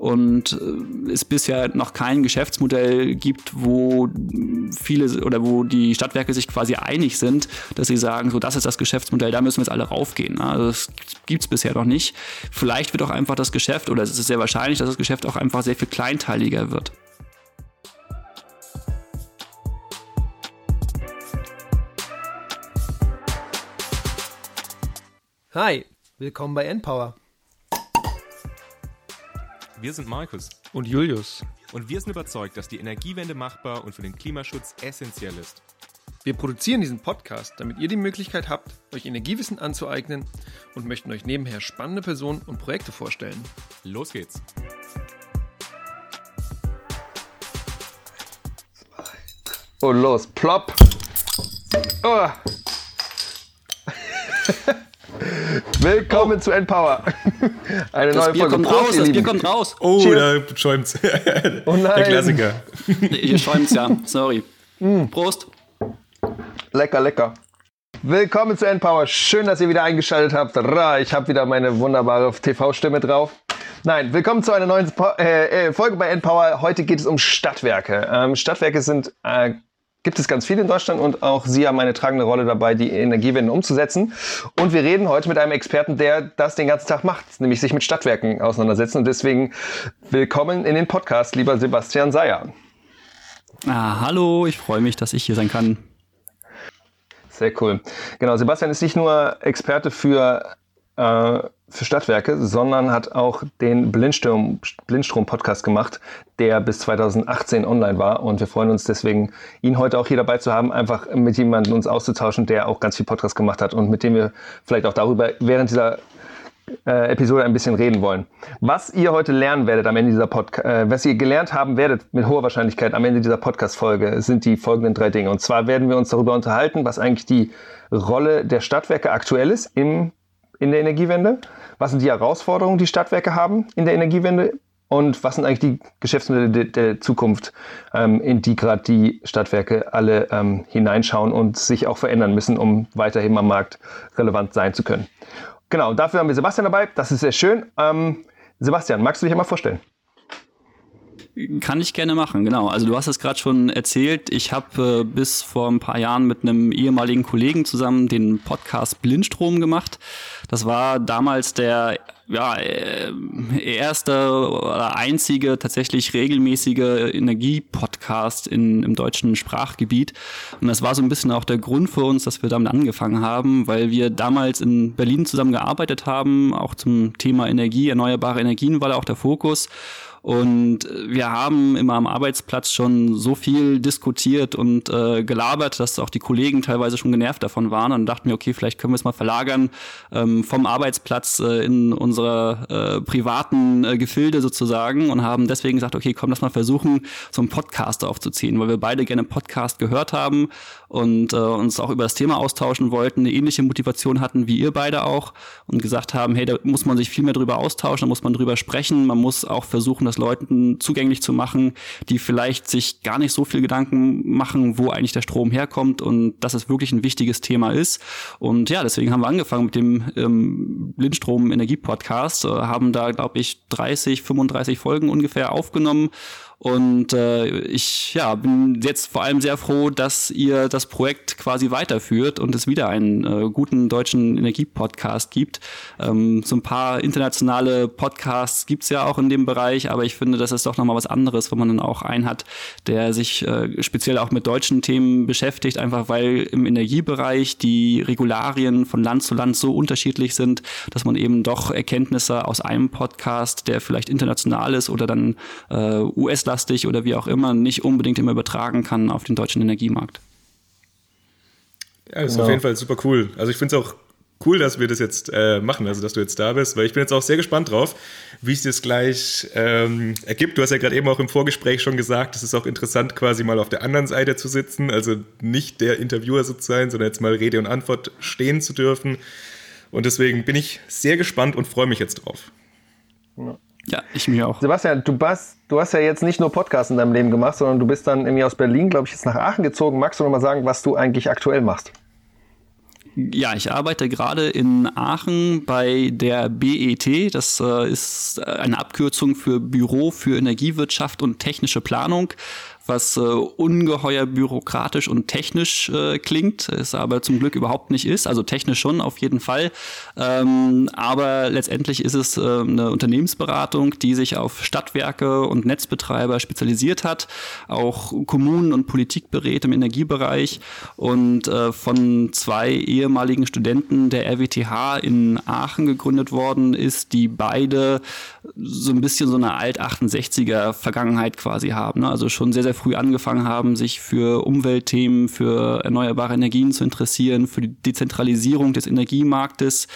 und äh, es bisher noch kein Geschäftsmodell gibt, wo viele oder wo die Stadtwerke sich quasi einig sind, dass sie sagen, so das ist das Geschäftsmodell, da müssen wir jetzt alle raufgehen. Also das gibt es bisher noch nicht. Vielleicht wird auch einfach das Geschäft oder es ist sehr wahrscheinlich, dass das Geschäft auch einfach sehr viel kleinteiliger wird. Hi, willkommen bei Endpower. Wir sind Markus und Julius und wir sind überzeugt, dass die Energiewende machbar und für den Klimaschutz essentiell ist. Wir produzieren diesen Podcast, damit ihr die Möglichkeit habt, euch Energiewissen anzueignen und möchten euch nebenher spannende Personen und Projekte vorstellen. Los geht's! Und los, plopp! Oh. Willkommen oh. zu Empower. Eine das neue Bier Folge. Kommt Prost, raus, das Bier kommt raus. Oh, Cheers. da schäumt's. Oh nein. Der Klassiker. Hier schäumt's ja. Sorry. Mm. Prost. Lecker, lecker. Willkommen zu Endpower. Schön, dass ihr wieder eingeschaltet habt. Ich habe wieder meine wunderbare TV-Stimme drauf. Nein, willkommen zu einer neuen äh, äh, Folge bei Endpower. Heute geht es um Stadtwerke. Ähm, Stadtwerke sind äh, gibt es ganz viel in Deutschland und auch Sie haben eine tragende Rolle dabei, die Energiewende umzusetzen. Und wir reden heute mit einem Experten, der das den ganzen Tag macht, nämlich sich mit Stadtwerken auseinandersetzen. Und deswegen willkommen in den Podcast, lieber Sebastian Seyer. Ah, hallo, ich freue mich, dass ich hier sein kann. Sehr cool. Genau, Sebastian ist nicht nur Experte für äh, für Stadtwerke, sondern hat auch den Blindstrom, Blindstrom gemacht, der bis 2018 online war. Und wir freuen uns deswegen, ihn heute auch hier dabei zu haben, einfach mit jemandem uns auszutauschen, der auch ganz viel Podcast gemacht hat und mit dem wir vielleicht auch darüber während dieser äh, Episode ein bisschen reden wollen. Was ihr heute lernen werdet am Ende dieser Podcast, äh, was ihr gelernt haben werdet mit hoher Wahrscheinlichkeit am Ende dieser Podcast-Folge, sind die folgenden drei Dinge. Und zwar werden wir uns darüber unterhalten, was eigentlich die Rolle der Stadtwerke aktuell ist im in der Energiewende? Was sind die Herausforderungen, die Stadtwerke haben in der Energiewende? Und was sind eigentlich die Geschäftsmodelle der, der Zukunft, ähm, in die gerade die Stadtwerke alle ähm, hineinschauen und sich auch verändern müssen, um weiterhin am Markt relevant sein zu können? Genau, dafür haben wir Sebastian dabei. Das ist sehr schön. Ähm, Sebastian, magst du dich einmal vorstellen? Kann ich gerne machen, genau. Also du hast es gerade schon erzählt. Ich habe äh, bis vor ein paar Jahren mit einem ehemaligen Kollegen zusammen den Podcast Blindstrom gemacht. Das war damals der ja, äh, erste oder einzige tatsächlich regelmäßige Energiepodcast im deutschen Sprachgebiet. Und das war so ein bisschen auch der Grund für uns, dass wir damit angefangen haben, weil wir damals in Berlin zusammen gearbeitet haben, auch zum Thema Energie, erneuerbare Energien war da auch der Fokus. Und wir haben immer am Arbeitsplatz schon so viel diskutiert und äh, gelabert, dass auch die Kollegen teilweise schon genervt davon waren und dachten mir, okay, vielleicht können wir es mal verlagern ähm, vom Arbeitsplatz äh, in unsere äh, privaten äh, Gefilde sozusagen und haben deswegen gesagt, okay, komm, lass mal versuchen, so einen Podcast aufzuziehen, weil wir beide gerne Podcast gehört haben und äh, uns auch über das Thema austauschen wollten, eine ähnliche Motivation hatten wie ihr beide auch und gesagt haben, hey, da muss man sich viel mehr drüber austauschen, da muss man drüber sprechen, man muss auch versuchen, das Leuten zugänglich zu machen, die vielleicht sich gar nicht so viel Gedanken machen, wo eigentlich der Strom herkommt und dass es wirklich ein wichtiges Thema ist. Und ja, deswegen haben wir angefangen mit dem ähm, Blindstrom Energie Podcast, äh, haben da, glaube ich, 30, 35 Folgen ungefähr aufgenommen und äh, ich ja, bin jetzt vor allem sehr froh, dass ihr das Projekt quasi weiterführt und es wieder einen äh, guten deutschen Energiepodcast gibt. Ähm, so ein paar internationale Podcasts gibt's ja auch in dem Bereich, aber ich finde, das ist doch nochmal was anderes, wenn man dann auch einen hat, der sich äh, speziell auch mit deutschen Themen beschäftigt, einfach weil im Energiebereich die Regularien von Land zu Land so unterschiedlich sind, dass man eben doch Erkenntnisse aus einem Podcast, der vielleicht international ist oder dann äh, US US-lastig oder wie auch immer nicht unbedingt immer übertragen kann auf den deutschen Energiemarkt. Ja, das ist genau. auf jeden Fall super cool. Also ich finde es auch cool, dass wir das jetzt äh, machen, also dass du jetzt da bist, weil ich bin jetzt auch sehr gespannt drauf, wie es das gleich ähm, ergibt. Du hast ja gerade eben auch im Vorgespräch schon gesagt, es ist auch interessant, quasi mal auf der anderen Seite zu sitzen, also nicht der Interviewer zu sein, sondern jetzt mal Rede und Antwort stehen zu dürfen. Und deswegen bin ich sehr gespannt und freue mich jetzt drauf. Ja. Ja, ich mir auch. Sebastian, du, bist, du hast ja jetzt nicht nur Podcasts in deinem Leben gemacht, sondern du bist dann irgendwie aus Berlin, glaube ich, jetzt nach Aachen gezogen. Magst du noch mal sagen, was du eigentlich aktuell machst? Ja, ich arbeite gerade in Aachen bei der BET. Das äh, ist eine Abkürzung für Büro für Energiewirtschaft und technische Planung was äh, ungeheuer bürokratisch und technisch äh, klingt, es aber zum Glück überhaupt nicht ist. Also technisch schon auf jeden Fall. Ähm, aber letztendlich ist es äh, eine Unternehmensberatung, die sich auf Stadtwerke und Netzbetreiber spezialisiert hat, auch Kommunen und Politik berät im Energiebereich und äh, von zwei ehemaligen Studenten der RWTH in Aachen gegründet worden ist, die beide so ein bisschen so eine Alt-68er Vergangenheit quasi haben. Ne? Also schon sehr, sehr früh angefangen haben, sich für Umweltthemen, für erneuerbare Energien zu interessieren, für die Dezentralisierung des Energiemarktes,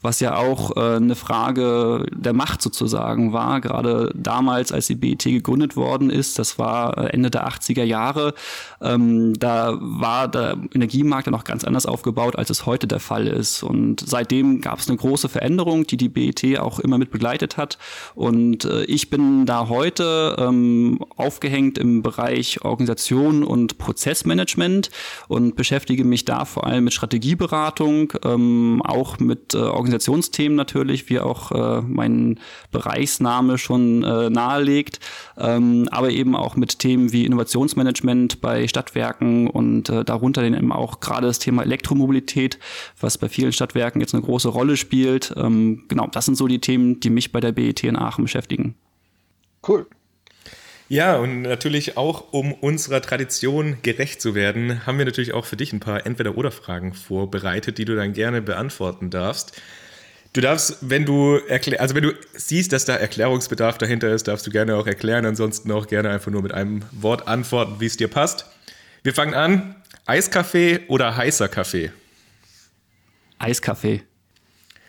was ja auch äh, eine Frage der Macht sozusagen war, gerade damals, als die BET gegründet worden ist, das war äh, Ende der 80er Jahre, ähm, da war der Energiemarkt ja noch ganz anders aufgebaut, als es heute der Fall ist. Und seitdem gab es eine große Veränderung, die die BET auch immer mit begleitet hat. Und äh, ich bin da heute ähm, aufgehängt im Bereich Bereich Organisation und Prozessmanagement und beschäftige mich da vor allem mit Strategieberatung, ähm, auch mit äh, Organisationsthemen natürlich, wie auch äh, mein Bereichsname schon äh, nahelegt, ähm, aber eben auch mit Themen wie Innovationsmanagement bei Stadtwerken und äh, darunter eben auch gerade das Thema Elektromobilität, was bei vielen Stadtwerken jetzt eine große Rolle spielt. Ähm, genau, das sind so die Themen, die mich bei der BET in Aachen beschäftigen. Cool. Ja, und natürlich auch, um unserer Tradition gerecht zu werden, haben wir natürlich auch für dich ein paar Entweder-Oder-Fragen vorbereitet, die du dann gerne beantworten darfst. Du darfst, wenn du also wenn du siehst, dass da Erklärungsbedarf dahinter ist, darfst du gerne auch erklären, ansonsten auch gerne einfach nur mit einem Wort antworten, wie es dir passt. Wir fangen an. Eiskaffee oder heißer Kaffee? Eiskaffee.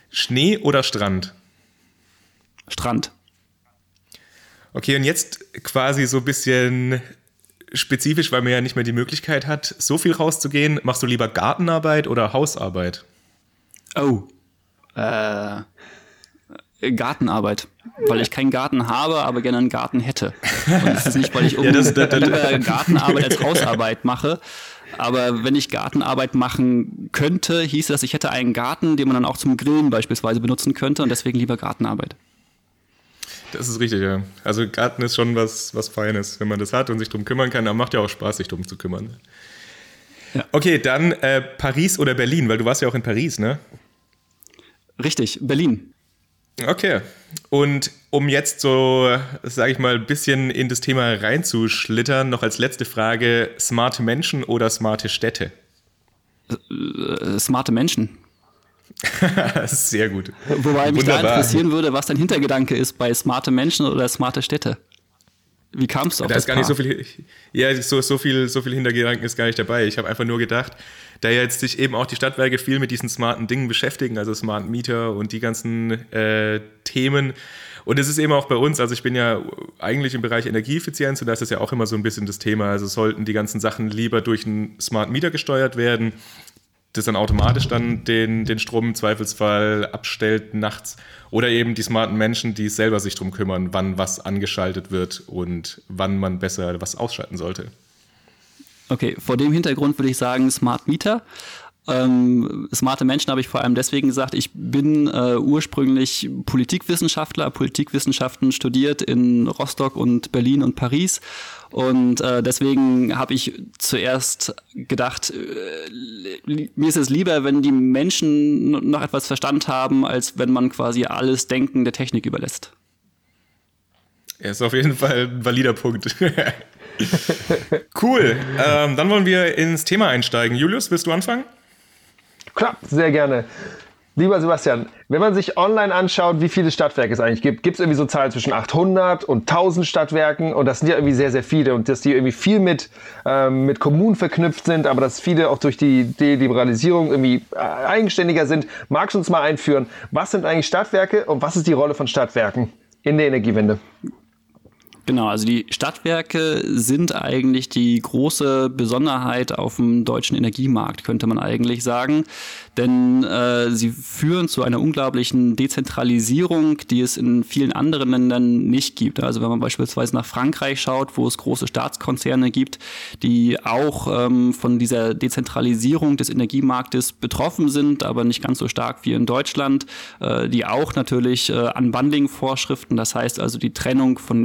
Schnee oder Strand? Strand. Okay, und jetzt quasi so ein bisschen spezifisch, weil man ja nicht mehr die Möglichkeit hat, so viel rauszugehen. Machst du lieber Gartenarbeit oder Hausarbeit? Oh. Äh, Gartenarbeit. Weil ich keinen Garten habe, aber gerne einen Garten hätte. Und das ist nicht, weil ich ja, das, das, das, lieber Gartenarbeit als Hausarbeit mache. Aber wenn ich Gartenarbeit machen könnte, hieße das, ich hätte einen Garten, den man dann auch zum Grillen beispielsweise benutzen könnte und deswegen lieber Gartenarbeit. Das ist richtig, ja. Also Garten ist schon was, was Feines, wenn man das hat und sich darum kümmern kann. Dann macht ja auch Spaß, sich darum zu kümmern. Ja. Okay, dann äh, Paris oder Berlin, weil du warst ja auch in Paris, ne? Richtig, Berlin. Okay. Und um jetzt so, sage ich mal, ein bisschen in das Thema reinzuschlittern, noch als letzte Frage: smarte Menschen oder smarte Städte? Äh, smarte Menschen. Sehr gut. Wobei mich Wunderbar. da interessieren würde, was dein Hintergedanke ist bei smarte Menschen oder smarte Städte. Wie kamst du auf da das ist gar nicht so viel, ja, so, so viel, so viel Hintergedanken ist gar nicht dabei. Ich habe einfach nur gedacht, da jetzt sich eben auch die Stadtwerke viel mit diesen smarten Dingen beschäftigen, also Smart Meter und die ganzen äh, Themen. Und es ist eben auch bei uns, also ich bin ja eigentlich im Bereich Energieeffizienz und da ist das ja auch immer so ein bisschen das Thema. Also sollten die ganzen Sachen lieber durch einen Smart Meter gesteuert werden das dann automatisch dann den, den Strom im Zweifelsfall abstellt nachts. Oder eben die smarten Menschen, die selber sich darum kümmern, wann was angeschaltet wird und wann man besser was ausschalten sollte. Okay, vor dem Hintergrund würde ich sagen Smart Meter. Ähm, smarte Menschen habe ich vor allem deswegen gesagt, ich bin äh, ursprünglich Politikwissenschaftler, Politikwissenschaften studiert in Rostock und Berlin und Paris und äh, deswegen habe ich zuerst gedacht, äh, mir ist es lieber, wenn die Menschen noch etwas Verstand haben, als wenn man quasi alles Denken der Technik überlässt. Er ist auf jeden Fall ein valider Punkt. cool. Ähm, dann wollen wir ins Thema einsteigen. Julius, willst du anfangen? Klar, sehr gerne. Lieber Sebastian, wenn man sich online anschaut, wie viele Stadtwerke es eigentlich gibt, gibt es irgendwie so Zahlen zwischen 800 und 1000 Stadtwerken und das sind ja irgendwie sehr, sehr viele und dass die irgendwie viel mit, ähm, mit Kommunen verknüpft sind, aber dass viele auch durch die Deliberalisierung irgendwie äh, eigenständiger sind. Magst du uns mal einführen, was sind eigentlich Stadtwerke und was ist die Rolle von Stadtwerken in der Energiewende? Genau, also die Stadtwerke sind eigentlich die große Besonderheit auf dem deutschen Energiemarkt, könnte man eigentlich sagen. Denn äh, sie führen zu einer unglaublichen Dezentralisierung, die es in vielen anderen Ländern nicht gibt. Also wenn man beispielsweise nach Frankreich schaut, wo es große Staatskonzerne gibt, die auch ähm, von dieser Dezentralisierung des Energiemarktes betroffen sind, aber nicht ganz so stark wie in Deutschland, äh, die auch natürlich äh, Unbundling-Vorschriften, das heißt also die Trennung von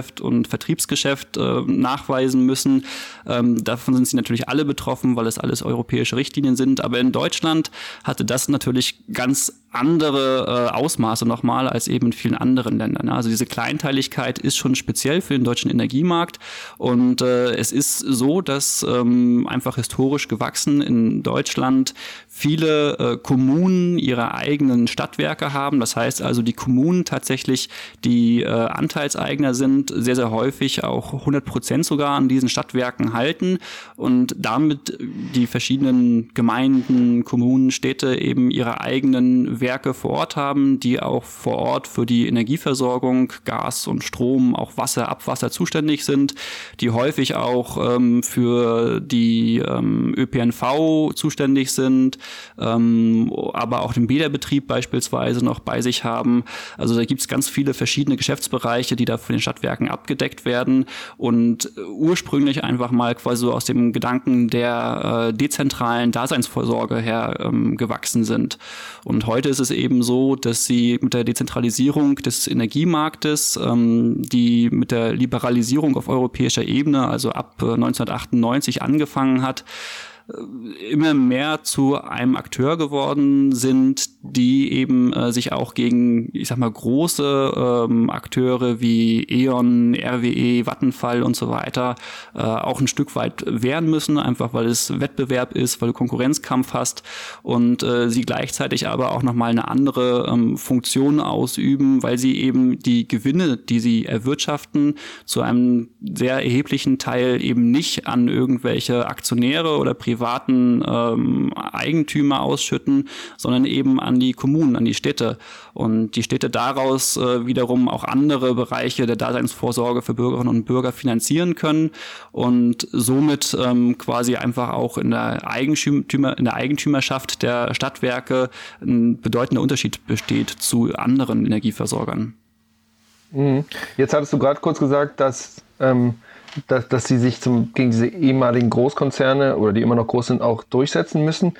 Netzgeschäft und Vertriebsgeschäft äh, nachweisen müssen. Ähm, davon sind sie natürlich alle betroffen, weil es alles europäische Richtlinien sind. Aber in Deutschland hatte das natürlich ganz andere äh, Ausmaße nochmal als eben in vielen anderen Ländern. Also diese Kleinteiligkeit ist schon speziell für den deutschen Energiemarkt und äh, es ist so, dass ähm, einfach historisch gewachsen in Deutschland viele äh, Kommunen ihre eigenen Stadtwerke haben. Das heißt also, die Kommunen tatsächlich, die äh, Anteilseigner sind, sehr, sehr häufig auch 100 Prozent sogar an diesen Stadtwerken halten und damit die verschiedenen Gemeinden, Kommunen, Städte eben ihre eigenen Werke vor Ort haben, die auch vor Ort für die Energieversorgung, Gas und Strom, auch Wasser, Abwasser zuständig sind, die häufig auch ähm, für die ähm, ÖPNV zuständig sind, ähm, aber auch den Bäderbetrieb beispielsweise noch bei sich haben. Also da gibt es ganz viele verschiedene Geschäftsbereiche, die da von den Stadtwerken abgedeckt werden und ursprünglich einfach mal quasi so aus dem Gedanken der äh, dezentralen Daseinsvorsorge her ähm, gewachsen sind. Und heute ist es eben so, dass sie mit der Dezentralisierung des Energiemarktes, ähm, die mit der Liberalisierung auf europäischer Ebene, also ab 1998 äh, angefangen hat, immer mehr zu einem Akteur geworden sind, die eben äh, sich auch gegen, ich sag mal, große ähm, Akteure wie E.ON, RWE, Vattenfall und so weiter äh, auch ein Stück weit wehren müssen, einfach weil es Wettbewerb ist, weil du Konkurrenzkampf hast und äh, sie gleichzeitig aber auch nochmal eine andere ähm, Funktion ausüben, weil sie eben die Gewinne, die sie erwirtschaften, zu einem sehr erheblichen Teil eben nicht an irgendwelche Aktionäre oder Privat privaten ähm, Eigentümer ausschütten, sondern eben an die Kommunen, an die Städte. Und die Städte daraus äh, wiederum auch andere Bereiche der Daseinsvorsorge für Bürgerinnen und Bürger finanzieren können und somit ähm, quasi einfach auch in der, Eigentümer, in der Eigentümerschaft der Stadtwerke ein bedeutender Unterschied besteht zu anderen Energieversorgern. Mhm. Jetzt hattest du gerade kurz gesagt, dass ähm, dass, dass sie sich zum, gegen diese ehemaligen Großkonzerne oder die immer noch groß sind, auch durchsetzen müssen.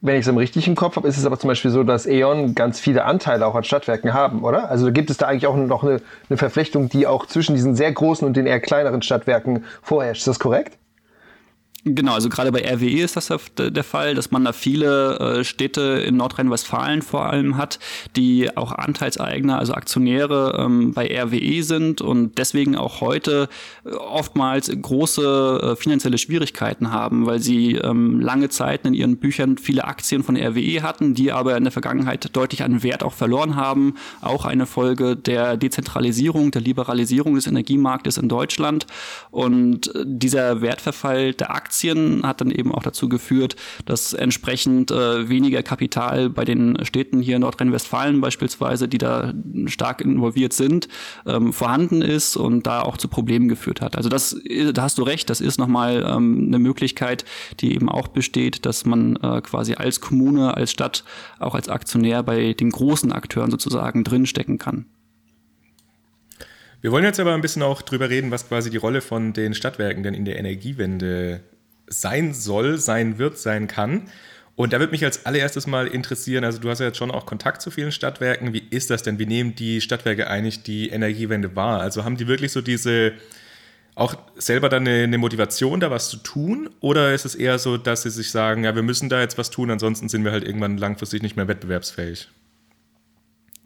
Wenn ich es im richtigen Kopf habe, ist es aber zum Beispiel so, dass E.ON ganz viele Anteile auch an Stadtwerken haben, oder? Also gibt es da eigentlich auch noch eine, eine Verflechtung, die auch zwischen diesen sehr großen und den eher kleineren Stadtwerken vorherrscht. Ist das korrekt? Genau, also gerade bei RWE ist das der Fall, dass man da viele äh, Städte in Nordrhein-Westfalen vor allem hat, die auch Anteilseigner, also Aktionäre ähm, bei RWE sind und deswegen auch heute äh, oftmals große äh, finanzielle Schwierigkeiten haben, weil sie ähm, lange Zeit in ihren Büchern viele Aktien von RWE hatten, die aber in der Vergangenheit deutlich an Wert auch verloren haben. Auch eine Folge der Dezentralisierung, der Liberalisierung des Energiemarktes in Deutschland. Und dieser Wertverfall der Aktien Aktien hat dann eben auch dazu geführt, dass entsprechend äh, weniger Kapital bei den Städten hier in Nordrhein-Westfalen beispielsweise, die da stark involviert sind, ähm, vorhanden ist und da auch zu Problemen geführt hat. Also das, da hast du recht, das ist nochmal ähm, eine Möglichkeit, die eben auch besteht, dass man äh, quasi als Kommune, als Stadt, auch als Aktionär bei den großen Akteuren sozusagen drinstecken kann. Wir wollen jetzt aber ein bisschen auch drüber reden, was quasi die Rolle von den Stadtwerken denn in der Energiewende sein soll, sein wird, sein kann. Und da würde mich als allererstes mal interessieren, also du hast ja jetzt schon auch Kontakt zu vielen Stadtwerken. Wie ist das denn? Wie nehmen die Stadtwerke eigentlich die Energiewende wahr? Also haben die wirklich so diese, auch selber dann eine, eine, Motivation, da was zu tun? Oder ist es eher so, dass sie sich sagen, ja, wir müssen da jetzt was tun, ansonsten sind wir halt irgendwann langfristig nicht mehr wettbewerbsfähig?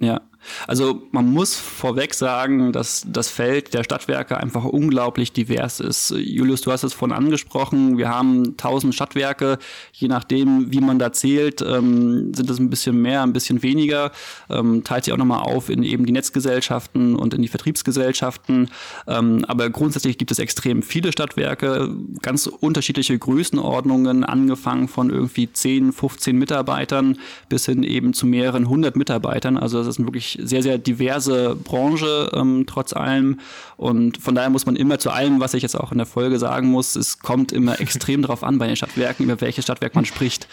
Ja, also man muss vorweg sagen, dass das Feld der Stadtwerke einfach unglaublich divers ist. Julius, du hast es vorhin angesprochen, wir haben tausend Stadtwerke, je nachdem, wie man da zählt, ähm, sind es ein bisschen mehr, ein bisschen weniger, ähm, teilt sich auch nochmal auf in eben die Netzgesellschaften und in die Vertriebsgesellschaften. Ähm, aber grundsätzlich gibt es extrem viele Stadtwerke, ganz unterschiedliche Größenordnungen, angefangen von irgendwie 10, 15 Mitarbeitern bis hin eben zu mehreren hundert Mitarbeitern. Also das sind wirklich wirklich sehr, sehr diverse Branche, ähm, trotz allem. Und von daher muss man immer zu allem, was ich jetzt auch in der Folge sagen muss, es kommt immer extrem darauf an bei den Stadtwerken, über welches Stadtwerk man spricht.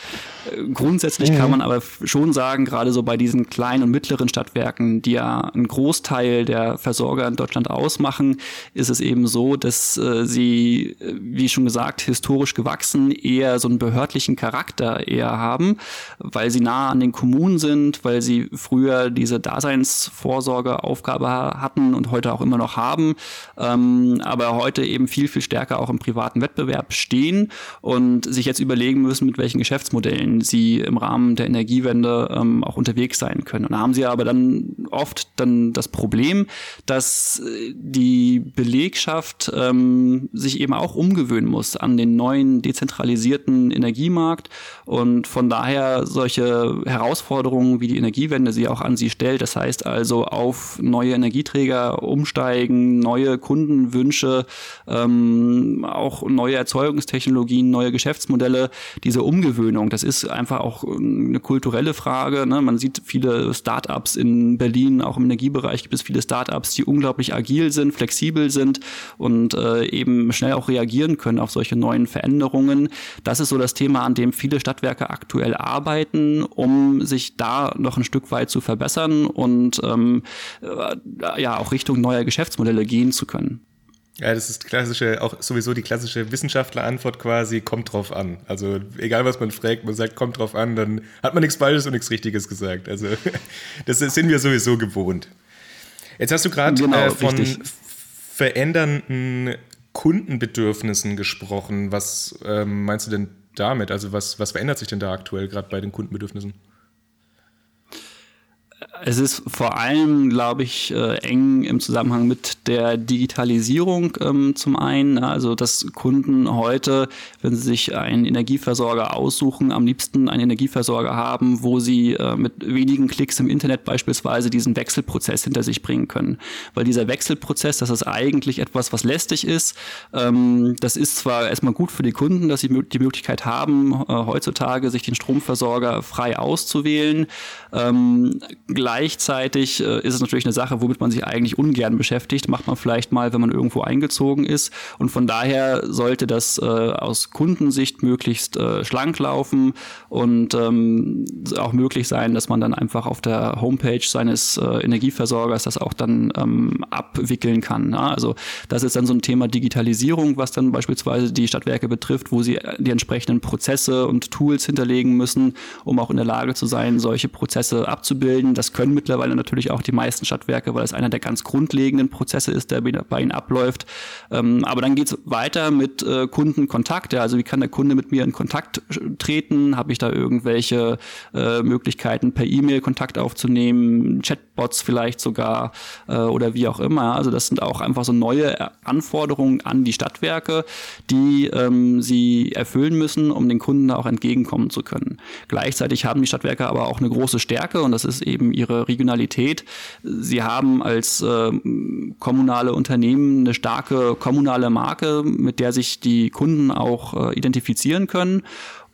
Äh, grundsätzlich mhm. kann man aber schon sagen, gerade so bei diesen kleinen und mittleren Stadtwerken, die ja einen Großteil der Versorger in Deutschland ausmachen, ist es eben so, dass äh, sie, äh, wie schon gesagt, historisch gewachsen eher so einen behördlichen Charakter eher haben, weil sie nah an den Kommunen sind, weil sie früher diese Daseinsvorsorgeaufgabe hatten und heute auch immer noch haben, ähm, aber heute eben viel, viel stärker auch im privaten Wettbewerb stehen und sich jetzt überlegen müssen, mit welchen Geschäftsmodellen sie im Rahmen der Energiewende ähm, auch unterwegs sein können. Und da haben sie aber dann oft dann das Problem, dass äh, die Belegschaft ähm, sich eben auch umgewöhnen muss an den neuen dezentralisierten Energiemarkt und von daher solche Herausforderungen wie die Energiewende sie auch an sie stellt. Das heißt also auf neue Energieträger umsteigen, neue Kundenwünsche, ähm, auch neue Erzeugungstechnologien, neue Geschäftsmodelle. Diese Umgewöhnung, das ist einfach auch eine kulturelle Frage. Ne? Man sieht viele Startups in Berlin, auch im Energiebereich gibt es viele Startups, die unglaublich agil sind, flexibel sind und äh, eben schnell auch reagieren können auf solche neuen Veränderungen. Das ist so das Thema, an dem viele Stadtwerke aktuell arbeiten, um sich da noch ein Stück weit zu verbessern und ähm, äh, ja auch Richtung neuer Geschäftsmodelle gehen zu können. Ja, das ist klassische, auch sowieso die klassische Wissenschaftlerantwort quasi, kommt drauf an. Also egal was man fragt, man sagt, kommt drauf an, dann hat man nichts Falsches und nichts Richtiges gesagt. Also das sind wir sowieso gewohnt. Jetzt hast du gerade genau, äh, von richtig. verändernden Kundenbedürfnissen gesprochen. Was ähm, meinst du denn damit? Also was, was verändert sich denn da aktuell gerade bei den Kundenbedürfnissen? Es ist vor allem, glaube ich, äh, eng im Zusammenhang mit der Digitalisierung ähm, zum einen. Also, dass Kunden heute, wenn sie sich einen Energieversorger aussuchen, am liebsten einen Energieversorger haben, wo sie äh, mit wenigen Klicks im Internet beispielsweise diesen Wechselprozess hinter sich bringen können. Weil dieser Wechselprozess, das ist eigentlich etwas, was lästig ist. Ähm, das ist zwar erstmal gut für die Kunden, dass sie die Möglichkeit haben, äh, heutzutage sich den Stromversorger frei auszuwählen. Ähm, Gleichzeitig äh, ist es natürlich eine Sache, womit man sich eigentlich ungern beschäftigt. Macht man vielleicht mal, wenn man irgendwo eingezogen ist. Und von daher sollte das äh, aus Kundensicht möglichst äh, schlank laufen und ähm, auch möglich sein, dass man dann einfach auf der Homepage seines äh, Energieversorgers das auch dann ähm, abwickeln kann. Ja? Also das ist dann so ein Thema Digitalisierung, was dann beispielsweise die Stadtwerke betrifft, wo sie die entsprechenden Prozesse und Tools hinterlegen müssen, um auch in der Lage zu sein, solche Prozesse abzubilden. Das können mittlerweile natürlich auch die meisten Stadtwerke, weil es einer der ganz grundlegenden Prozesse ist, der bei ihnen abläuft. Ähm, aber dann geht es weiter mit äh, Kundenkontakt. Ja, also wie kann der Kunde mit mir in Kontakt treten? Habe ich da irgendwelche äh, Möglichkeiten, per E-Mail Kontakt aufzunehmen, Chatbots vielleicht sogar äh, oder wie auch immer. Also das sind auch einfach so neue Anforderungen an die Stadtwerke, die ähm, sie erfüllen müssen, um den Kunden auch entgegenkommen zu können. Gleichzeitig haben die Stadtwerke aber auch eine große Stärke und das ist eben ihre ihre Regionalität. Sie haben als äh, kommunale Unternehmen eine starke kommunale Marke, mit der sich die Kunden auch äh, identifizieren können.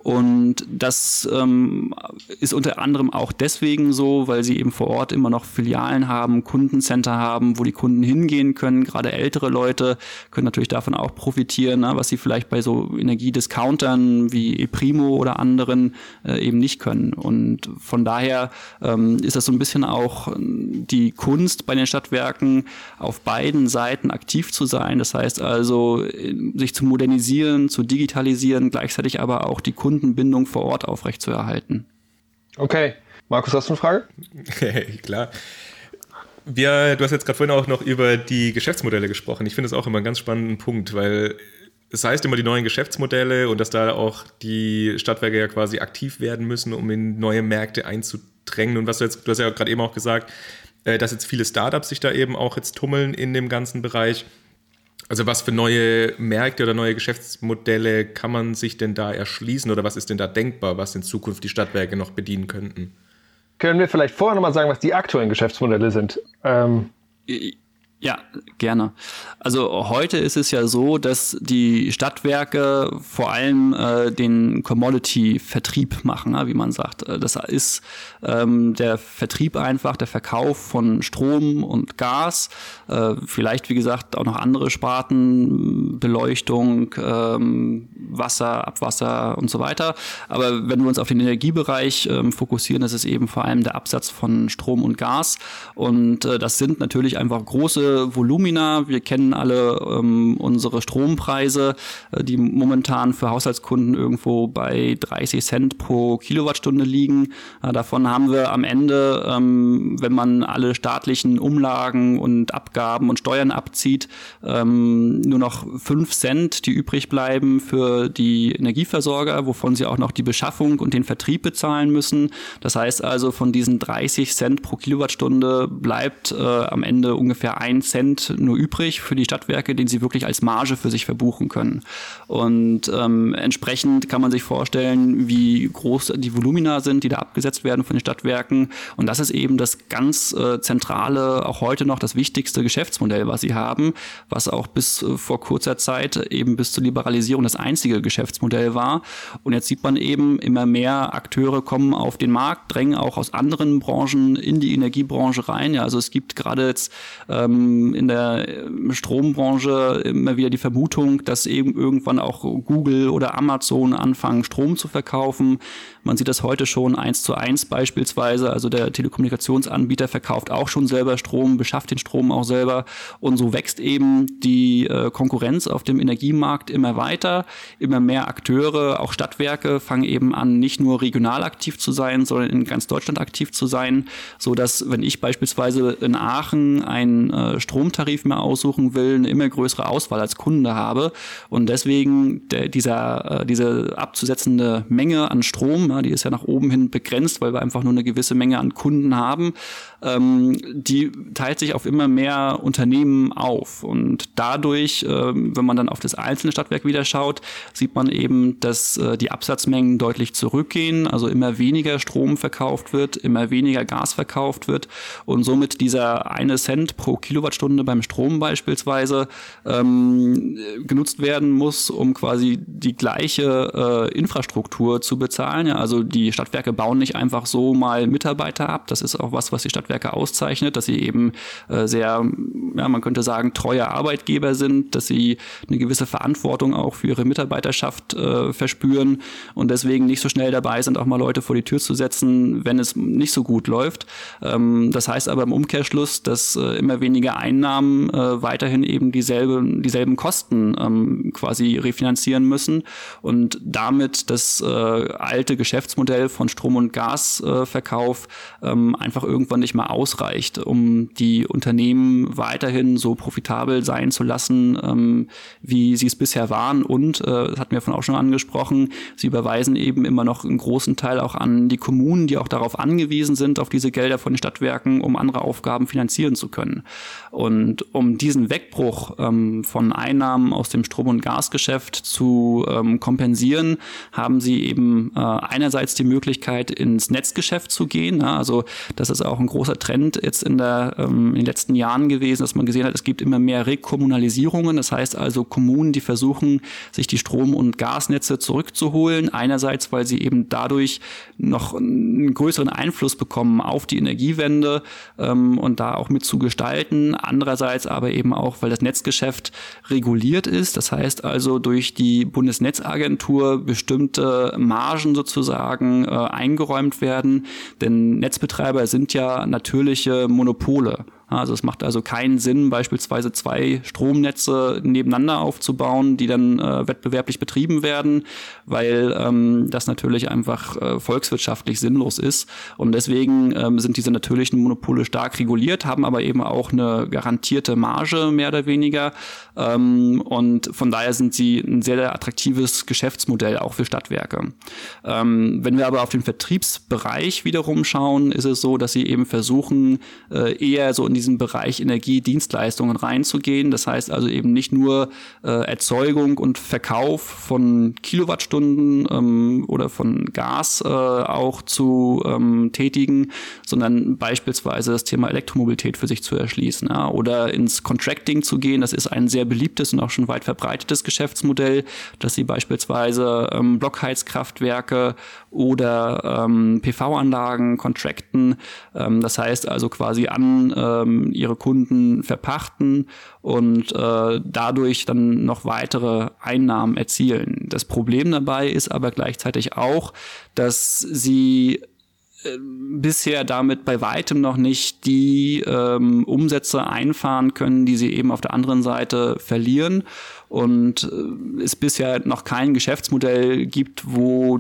Und das ähm, ist unter anderem auch deswegen so, weil sie eben vor Ort immer noch Filialen haben, Kundencenter haben, wo die Kunden hingehen können. Gerade ältere Leute können natürlich davon auch profitieren, ne, was sie vielleicht bei so Energiediscountern wie ePrimo oder anderen äh, eben nicht können. Und von daher ähm, ist das so ein bisschen auch die Kunst bei den Stadtwerken, auf beiden Seiten aktiv zu sein. Das heißt also, sich zu modernisieren, zu digitalisieren, gleichzeitig aber auch die Kunden Kundenbindung vor Ort aufrechtzuerhalten. Okay. Markus, hast du eine Frage? Klar. Wir, du hast jetzt gerade vorhin auch noch über die Geschäftsmodelle gesprochen. Ich finde das auch immer einen ganz spannenden Punkt, weil es heißt immer die neuen Geschäftsmodelle und dass da auch die Stadtwerke ja quasi aktiv werden müssen, um in neue Märkte einzudrängen. Und was du jetzt, du hast ja gerade eben auch gesagt, äh, dass jetzt viele Startups sich da eben auch jetzt tummeln in dem ganzen Bereich. Also was für neue Märkte oder neue Geschäftsmodelle kann man sich denn da erschließen oder was ist denn da denkbar, was in Zukunft die Stadtwerke noch bedienen könnten? Können wir vielleicht vorher nochmal sagen, was die aktuellen Geschäftsmodelle sind? Ähm Ja, gerne. Also heute ist es ja so, dass die Stadtwerke vor allem äh, den Commodity-Vertrieb machen, wie man sagt. Äh, das ist ähm, der Vertrieb einfach, der Verkauf von Strom und Gas, äh, vielleicht wie gesagt auch noch andere Sparten, Beleuchtung, ähm, Wasser, Abwasser und so weiter. Aber wenn wir uns auf den Energiebereich ähm, fokussieren, ist es eben vor allem der Absatz von Strom und Gas. Und äh, das sind natürlich einfach große Volumina. Wir kennen alle ähm, unsere Strompreise, äh, die momentan für Haushaltskunden irgendwo bei 30 Cent pro Kilowattstunde liegen. Äh, davon haben wir am Ende, ähm, wenn man alle staatlichen Umlagen und Abgaben und Steuern abzieht, ähm, nur noch 5 Cent, die übrig bleiben für die Energieversorger, wovon sie auch noch die Beschaffung und den Vertrieb bezahlen müssen. Das heißt also, von diesen 30 Cent pro Kilowattstunde bleibt äh, am Ende ungefähr ein Cent nur übrig für die Stadtwerke, den sie wirklich als Marge für sich verbuchen können. Und ähm, entsprechend kann man sich vorstellen, wie groß die Volumina sind, die da abgesetzt werden von den Stadtwerken. Und das ist eben das ganz äh, zentrale, auch heute noch das wichtigste Geschäftsmodell, was sie haben, was auch bis äh, vor kurzer Zeit eben bis zur Liberalisierung das einzige Geschäftsmodell war. Und jetzt sieht man eben, immer mehr Akteure kommen auf den Markt, drängen auch aus anderen Branchen in die Energiebranche rein. Ja, also es gibt gerade jetzt ähm, in der Strombranche immer wieder die Vermutung, dass eben irgendwann auch Google oder Amazon anfangen, Strom zu verkaufen. Man sieht das heute schon eins zu eins beispielsweise. Also der Telekommunikationsanbieter verkauft auch schon selber Strom, beschafft den Strom auch selber. Und so wächst eben die äh, Konkurrenz auf dem Energiemarkt immer weiter. Immer mehr Akteure, auch Stadtwerke fangen eben an, nicht nur regional aktiv zu sein, sondern in ganz Deutschland aktiv zu sein, so dass wenn ich beispielsweise in Aachen ein äh, Stromtarif mehr aussuchen will, eine immer größere Auswahl als Kunde habe. Und deswegen der, dieser, äh, diese abzusetzende Menge an Strom, die ist ja nach oben hin begrenzt, weil wir einfach nur eine gewisse Menge an Kunden haben, ähm, die teilt sich auf immer mehr Unternehmen auf und dadurch, äh, wenn man dann auf das einzelne Stadtwerk wieder schaut, sieht man eben, dass äh, die Absatzmengen deutlich zurückgehen, also immer weniger Strom verkauft wird, immer weniger Gas verkauft wird und somit dieser eine Cent pro Kilowatt Kilowattstunde beim Strom beispielsweise ähm, genutzt werden muss, um quasi die gleiche äh, Infrastruktur zu bezahlen. Ja, also die Stadtwerke bauen nicht einfach so mal Mitarbeiter ab. Das ist auch was, was die Stadtwerke auszeichnet, dass sie eben äh, sehr, ja, man könnte sagen, treue Arbeitgeber sind, dass sie eine gewisse Verantwortung auch für ihre Mitarbeiterschaft äh, verspüren und deswegen nicht so schnell dabei sind, auch mal Leute vor die Tür zu setzen, wenn es nicht so gut läuft. Ähm, das heißt aber im Umkehrschluss, dass äh, immer weniger Einnahmen äh, weiterhin eben dieselbe, dieselben Kosten ähm, quasi refinanzieren müssen und damit das äh, alte Geschäftsmodell von Strom- und Gasverkauf äh, ähm, einfach irgendwann nicht mehr ausreicht, um die Unternehmen weiterhin so profitabel sein zu lassen, ähm, wie sie es bisher waren. Und, äh, das hatten wir von auch schon angesprochen, sie überweisen eben immer noch einen großen Teil auch an die Kommunen, die auch darauf angewiesen sind, auf diese Gelder von den Stadtwerken, um andere Aufgaben finanzieren zu können. Und um diesen Wegbruch ähm, von Einnahmen aus dem Strom- und Gasgeschäft zu ähm, kompensieren, haben sie eben äh, einerseits die Möglichkeit, ins Netzgeschäft zu gehen. Ja, also das ist auch ein großer Trend jetzt in, der, ähm, in den letzten Jahren gewesen, dass man gesehen hat, es gibt immer mehr Rekommunalisierungen. Das heißt also Kommunen, die versuchen, sich die Strom- und Gasnetze zurückzuholen. Einerseits, weil sie eben dadurch noch einen größeren Einfluss bekommen auf die Energiewende ähm, und da auch mit zu gestalten andererseits aber eben auch, weil das Netzgeschäft reguliert ist. Das heißt also durch die Bundesnetzagentur bestimmte Margen sozusagen äh, eingeräumt werden. Denn Netzbetreiber sind ja natürliche Monopole. Also es macht also keinen Sinn, beispielsweise zwei Stromnetze nebeneinander aufzubauen, die dann äh, wettbewerblich betrieben werden, weil ähm, das natürlich einfach äh, volkswirtschaftlich sinnlos ist. Und deswegen ähm, sind diese natürlichen Monopole stark reguliert, haben aber eben auch eine garantierte Marge mehr oder weniger. Ähm, und von daher sind sie ein sehr, attraktives Geschäftsmodell auch für Stadtwerke. Ähm, wenn wir aber auf den Vertriebsbereich wiederum schauen, ist es so, dass sie eben versuchen, äh, eher so in die diesen Bereich Energiedienstleistungen reinzugehen. Das heißt also eben nicht nur äh, Erzeugung und Verkauf von Kilowattstunden ähm, oder von Gas äh, auch zu ähm, tätigen, sondern beispielsweise das Thema Elektromobilität für sich zu erschließen ja, oder ins Contracting zu gehen. Das ist ein sehr beliebtes und auch schon weit verbreitetes Geschäftsmodell, dass sie beispielsweise ähm, Blockheizkraftwerke oder ähm, PV-Anlagen contracten. Ähm, das heißt also quasi an ähm, ihre Kunden verpachten und äh, dadurch dann noch weitere Einnahmen erzielen. Das Problem dabei ist aber gleichzeitig auch, dass sie bisher damit bei weitem noch nicht die ähm, Umsätze einfahren können, die sie eben auf der anderen Seite verlieren und äh, es bisher noch kein Geschäftsmodell gibt, wo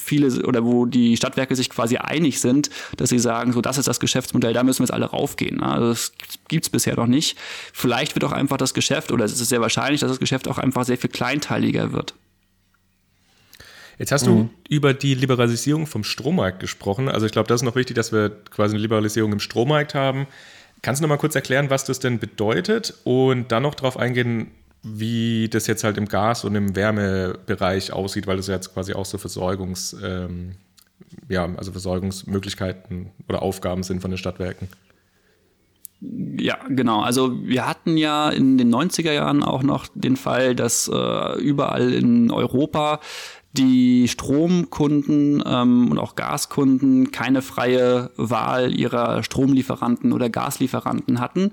viele oder wo die Stadtwerke sich quasi einig sind, dass sie sagen, so das ist das Geschäftsmodell, da müssen wir jetzt alle raufgehen. Also das gibt's bisher noch nicht. Vielleicht wird auch einfach das Geschäft oder es ist sehr wahrscheinlich, dass das Geschäft auch einfach sehr viel kleinteiliger wird. Jetzt hast du mhm. über die Liberalisierung vom Strommarkt gesprochen. Also ich glaube, das ist noch wichtig, dass wir quasi eine Liberalisierung im Strommarkt haben. Kannst du noch mal kurz erklären, was das denn bedeutet und dann noch darauf eingehen, wie das jetzt halt im Gas- und im Wärmebereich aussieht, weil das jetzt quasi auch so Versorgungs, ähm, ja, also Versorgungsmöglichkeiten oder Aufgaben sind von den Stadtwerken. Ja, genau. Also wir hatten ja in den 90er Jahren auch noch den Fall, dass äh, überall in Europa die Stromkunden ähm, und auch Gaskunden keine freie Wahl ihrer Stromlieferanten oder Gaslieferanten hatten,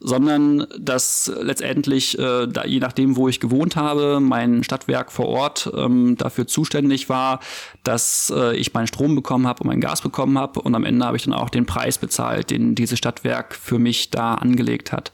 sondern dass letztendlich, äh, da, je nachdem, wo ich gewohnt habe, mein Stadtwerk vor Ort ähm, dafür zuständig war, dass äh, ich meinen Strom bekommen habe und mein Gas bekommen habe und am Ende habe ich dann auch den Preis bezahlt, den dieses Stadtwerk für mich da angelegt hat.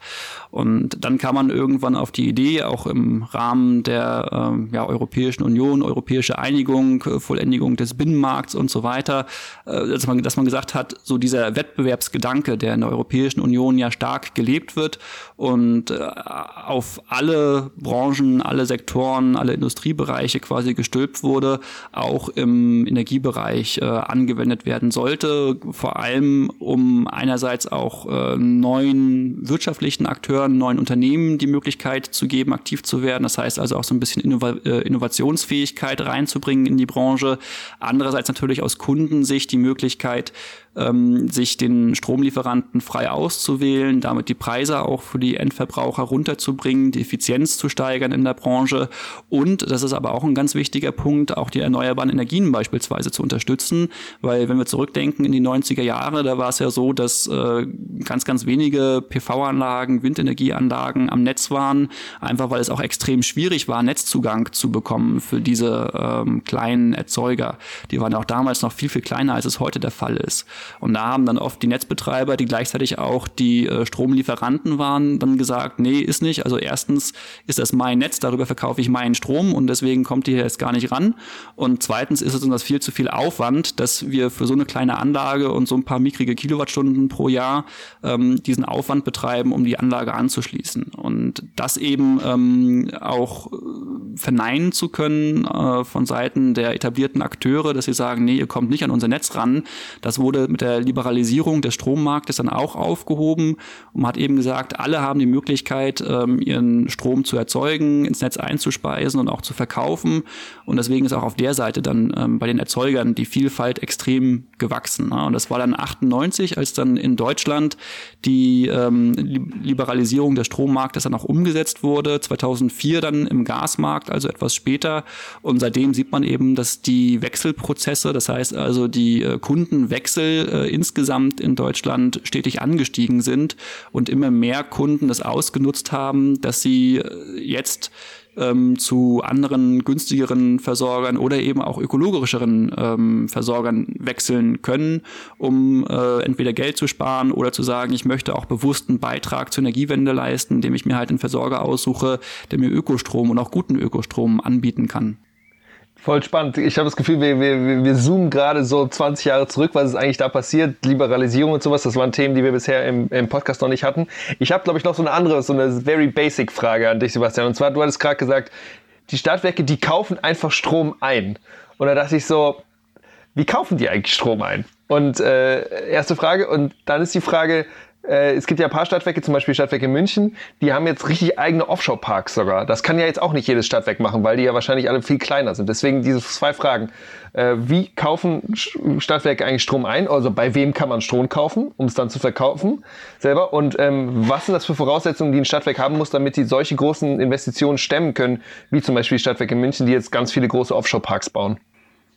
Und dann kam man irgendwann auf die Idee, auch im Rahmen der ähm, ja, Europäischen Union, Europäische Einigung, äh, Vollendigung des Binnenmarkts und so weiter, äh, dass, man, dass man gesagt hat, so dieser Wettbewerbsgedanke, der in der Europäischen Union ja stark gelebt wird und äh, auf alle Branchen, alle Sektoren, alle Industriebereiche quasi gestülpt wurde, auch im Energiebereich äh, angewendet werden sollte, vor allem um einerseits auch äh, neuen wirtschaftlichen Akteuren, neuen Unternehmen die Möglichkeit zu geben, aktiv zu werden. Das heißt also auch so ein bisschen Innova äh, Innovationsfähigkeit reinzubringen in die Branche. Andererseits natürlich aus Kundensicht die Möglichkeit, ähm, sich den Stromlieferanten frei auszuwählen, damit die Preise auch für die Endverbraucher runterzubringen, die Effizienz zu steigern in der Branche und, das ist aber auch ein ganz wichtiger Punkt, auch die erneuerbaren Energien beispielsweise zu unterstützen, weil wenn wir zurückdenken in die 90er Jahre, da war es ja so, dass äh, ganz, ganz wenige PV-Anlagen, Windenergieanlagen am Netz waren, einfach weil es auch extrem schwierig war, Netzzugang zu bekommen für diese ähm, kleinen Erzeuger. Die waren auch damals noch viel, viel kleiner, als es heute der Fall ist. Und da haben dann oft die Netzbetreiber, die gleichzeitig auch die äh, Stromlieferanten waren, dann gesagt, nee, ist nicht. Also erstens ist das mein Netz, darüber verkaufe ich meinen Strom und deswegen kommt ihr jetzt gar nicht ran. Und zweitens ist es uns das viel zu viel Aufwand, dass wir für so eine kleine Anlage und so ein paar mikrige Kilowattstunden pro Jahr ähm, diesen Aufwand betreiben, um die Anlage anzuschließen. Und das eben ähm, auch äh, verneinen zu können äh, von Seiten der etablierten Akteure, dass sie sagen, nee, ihr kommt nicht an unser Netz ran. Das wurde mit der Liberalisierung des Strommarktes dann auch aufgehoben und man hat eben gesagt, alle haben die Möglichkeit, ähm, ihren Strom zu erzeugen, ins Netz einzuspeisen und auch zu verkaufen. Und deswegen ist auch auf der Seite dann ähm, bei den Erzeugern die Vielfalt extrem gewachsen. Und das war dann 98, als dann in Deutschland die ähm, Liberalisierung des Strommarktes dann auch umgesetzt wurde. 2004 dann im Gasmarkt, also etwas später. Und seitdem sieht man eben, dass die Wechselprozesse, das heißt also die äh, Äh, insgesamt in Deutschland stetig angestiegen sind und immer mehr Kunden das ausgenutzt haben, dass sie äh, jetzt ähm, zu anderen günstigeren Versorgern oder eben auch ökologischeren ähm, Versorgern wechseln können, um äh, entweder Geld zu sparen oder zu sagen, ich möchte auch bewusst einen Beitrag zur Energiewende leisten, indem ich mir halt einen Versorger aussuche, der mir Ökostrom und auch guten Ökostrom anbieten kann. Voll spannend. Ich habe das Gefühl, wir, wir, wir zoomen gerade so 20 Jahre zurück, was ist eigentlich da passiert, Liberalisierung und sowas. Das waren Themen, die wir bisher im, im Podcast noch nicht hatten. Ich habe, glaube ich, noch so eine andere, so eine very basic Frage an dich, Sebastian. Und zwar, du hattest gerade gesagt, die Stadtwerke, die kaufen einfach Strom ein. Und da dachte ich so, wie kaufen die eigentlich Strom ein? Und äh, erste Frage. Und dann ist die Frage, es gibt ja ein paar Stadtwerke, zum Beispiel Stadtwerke München, die haben jetzt richtig eigene Offshore-Parks sogar. Das kann ja jetzt auch nicht jedes Stadtwerk machen, weil die ja wahrscheinlich alle viel kleiner sind. Deswegen diese zwei Fragen. Äh, wie kaufen Stadtwerke eigentlich Strom ein? Also bei wem kann man Strom kaufen, um es dann zu verkaufen selber? Und ähm, was sind das für Voraussetzungen, die ein Stadtwerk haben muss, damit die solche großen Investitionen stemmen können, wie zum Beispiel Stadtwerke München, die jetzt ganz viele große Offshore-Parks bauen?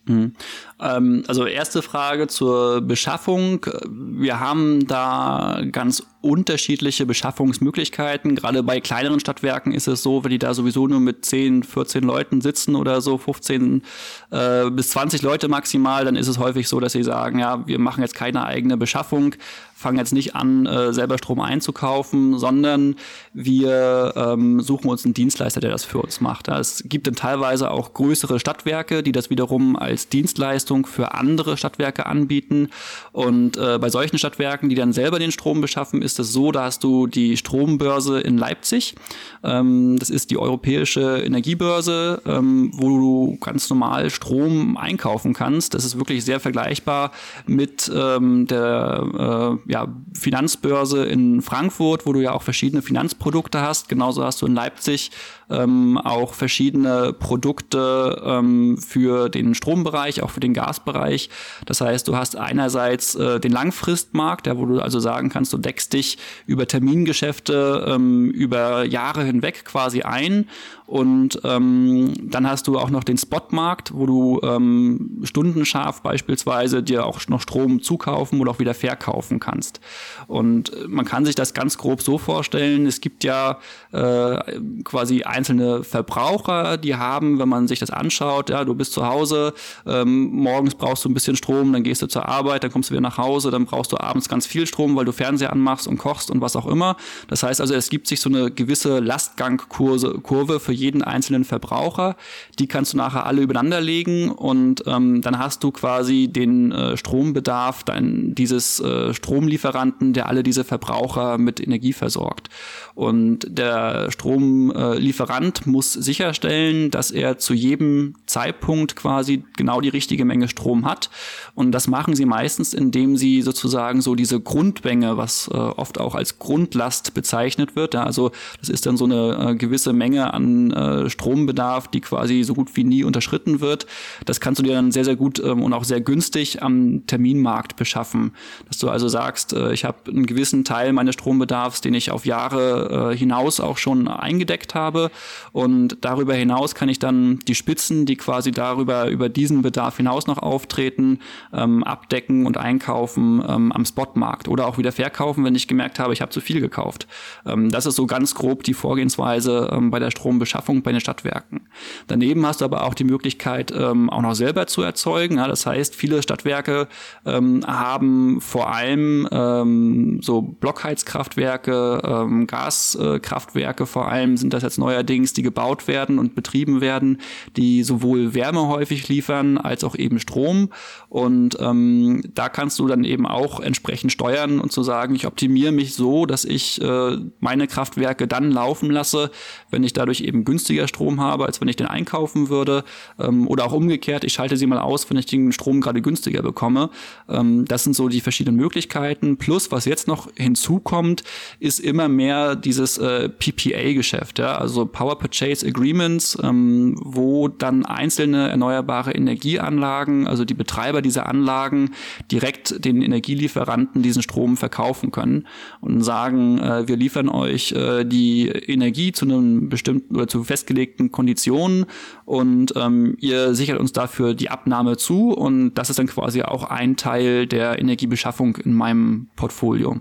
Mhm. Ähm, also erste Frage zur Beschaffung. Wir haben da ganz unterschiedliche Beschaffungsmöglichkeiten. Gerade bei kleineren Stadtwerken ist es so, wenn die da sowieso nur mit 10, 14 Leuten sitzen oder so, 15 äh, bis 20 Leute maximal, dann ist es häufig so, dass sie sagen, ja, wir machen jetzt keine eigene Beschaffung, fangen jetzt nicht an, äh, selber Strom einzukaufen, sondern wir ähm, suchen uns einen Dienstleister, der das für uns macht. Es gibt dann teilweise auch größere Stadtwerke, die das wiederum als Dienstleistung für andere Stadtwerke anbieten. Und äh, bei solchen Stadtwerken, die dann selber den Strom beschaffen, ist es so, da hast du die Strombörse in Leipzig. Ähm, das ist die europäische Energiebörse, ähm, wo du ganz normal Strom einkaufen kannst. Das ist wirklich sehr vergleichbar mit ähm, der äh, ja, Finanzbörse in Frankfurt, wo du ja auch verschiedene Finanzprodukte hast. Genauso hast du in Leipzig ähm, auch verschiedene Produkte ähm, für den Strombereich, auch für den Gasbereich. Das heißt, du hast einerseits äh, den Langfristmarkt, ja, wo du also sagen kannst, du deckst dich über Termingeschäfte ähm, über Jahre hinweg quasi ein und ähm, dann hast du auch noch den Spotmarkt, wo du ähm, stundenscharf beispielsweise dir auch noch Strom zukaufen oder auch wieder verkaufen kannst. Und äh, man kann sich das ganz grob so vorstellen, es gibt ja äh, quasi einzelne Verbraucher, die haben, wenn man sich das anschaut, ja, du bist zu Hause, ähm, morgens brauchst du ein bisschen Strom, dann gehst du zur Arbeit, dann kommst du wieder nach Hause, dann brauchst du abends ganz viel Strom, weil du Fernseher anmachst und kochst und was auch immer. Das heißt also, es gibt sich so eine gewisse Lastgangkurve für jeden einzelnen Verbraucher. Die kannst du nachher alle übereinander legen und ähm, dann hast du quasi den äh, Strombedarf dein, dieses äh, Stromlieferanten, der alle diese Verbraucher mit Energie versorgt. Und der Stromlieferant äh, muss sicherstellen, dass er zu jedem Zeitpunkt quasi genau die richtige Menge Strom hat. Und das machen sie meistens, indem sie sozusagen so diese Grundmenge, was äh, oft auch als Grundlast bezeichnet wird. Ja, also das ist dann so eine äh, gewisse Menge an äh, Strombedarf, die quasi so gut wie nie unterschritten wird. Das kannst du dir dann sehr, sehr gut ähm, und auch sehr günstig am Terminmarkt beschaffen. Dass du also sagst, äh, ich habe einen gewissen Teil meines Strombedarfs, den ich auf Jahre äh, hinaus auch schon eingedeckt habe. Und darüber hinaus kann ich dann die Spitzen, die quasi darüber über diesen Bedarf hinaus noch auftreten, ähm, abdecken und einkaufen ähm, am Spotmarkt oder auch wieder verkaufen, wenn ich gemerkt habe, ich habe zu viel gekauft. Ähm, das ist so ganz grob die Vorgehensweise ähm, bei der Strombeschaffung bei den Stadtwerken. Daneben hast du aber auch die Möglichkeit, ähm, auch noch selber zu erzeugen. Ja, das heißt, viele Stadtwerke ähm, haben vor allem ähm, so Blockheizkraftwerke, ähm, Gaskraftwerke vor allem sind das jetzt neuerdings, die gebaut werden und betrieben werden, die sowohl Wärme häufig liefern als auch eben Strom. Und ähm, da kannst du dann eben auch entsprechend steuern und zu sagen, ich optimiere mich so, dass ich äh, meine Kraftwerke dann laufen lasse, wenn ich dadurch eben günstiger Strom habe, als wenn ich den einkaufen würde. Ähm, oder auch umgekehrt, ich schalte sie mal aus, wenn ich den Strom gerade günstiger bekomme. Ähm, das sind so die verschiedenen Möglichkeiten. Plus, was jetzt noch hinzukommt, ist immer mehr dieses äh, PPA-Geschäft, ja? also Power Purchase Agreements, ähm, wo dann einzelne erneuerbare Energieanlagen, also die Betreiber dieser Anlagen, direkt den Energielieferanten diesen Strom verkaufen können und sagen, äh, wir liefern euch äh, die Energie zu einem bestimmten oder zu festgelegten Konditionen und ähm, ihr sichert uns dafür die Abnahme zu und das ist dann quasi auch ein Teil der Energiebeschaffung in meinem Portfolio.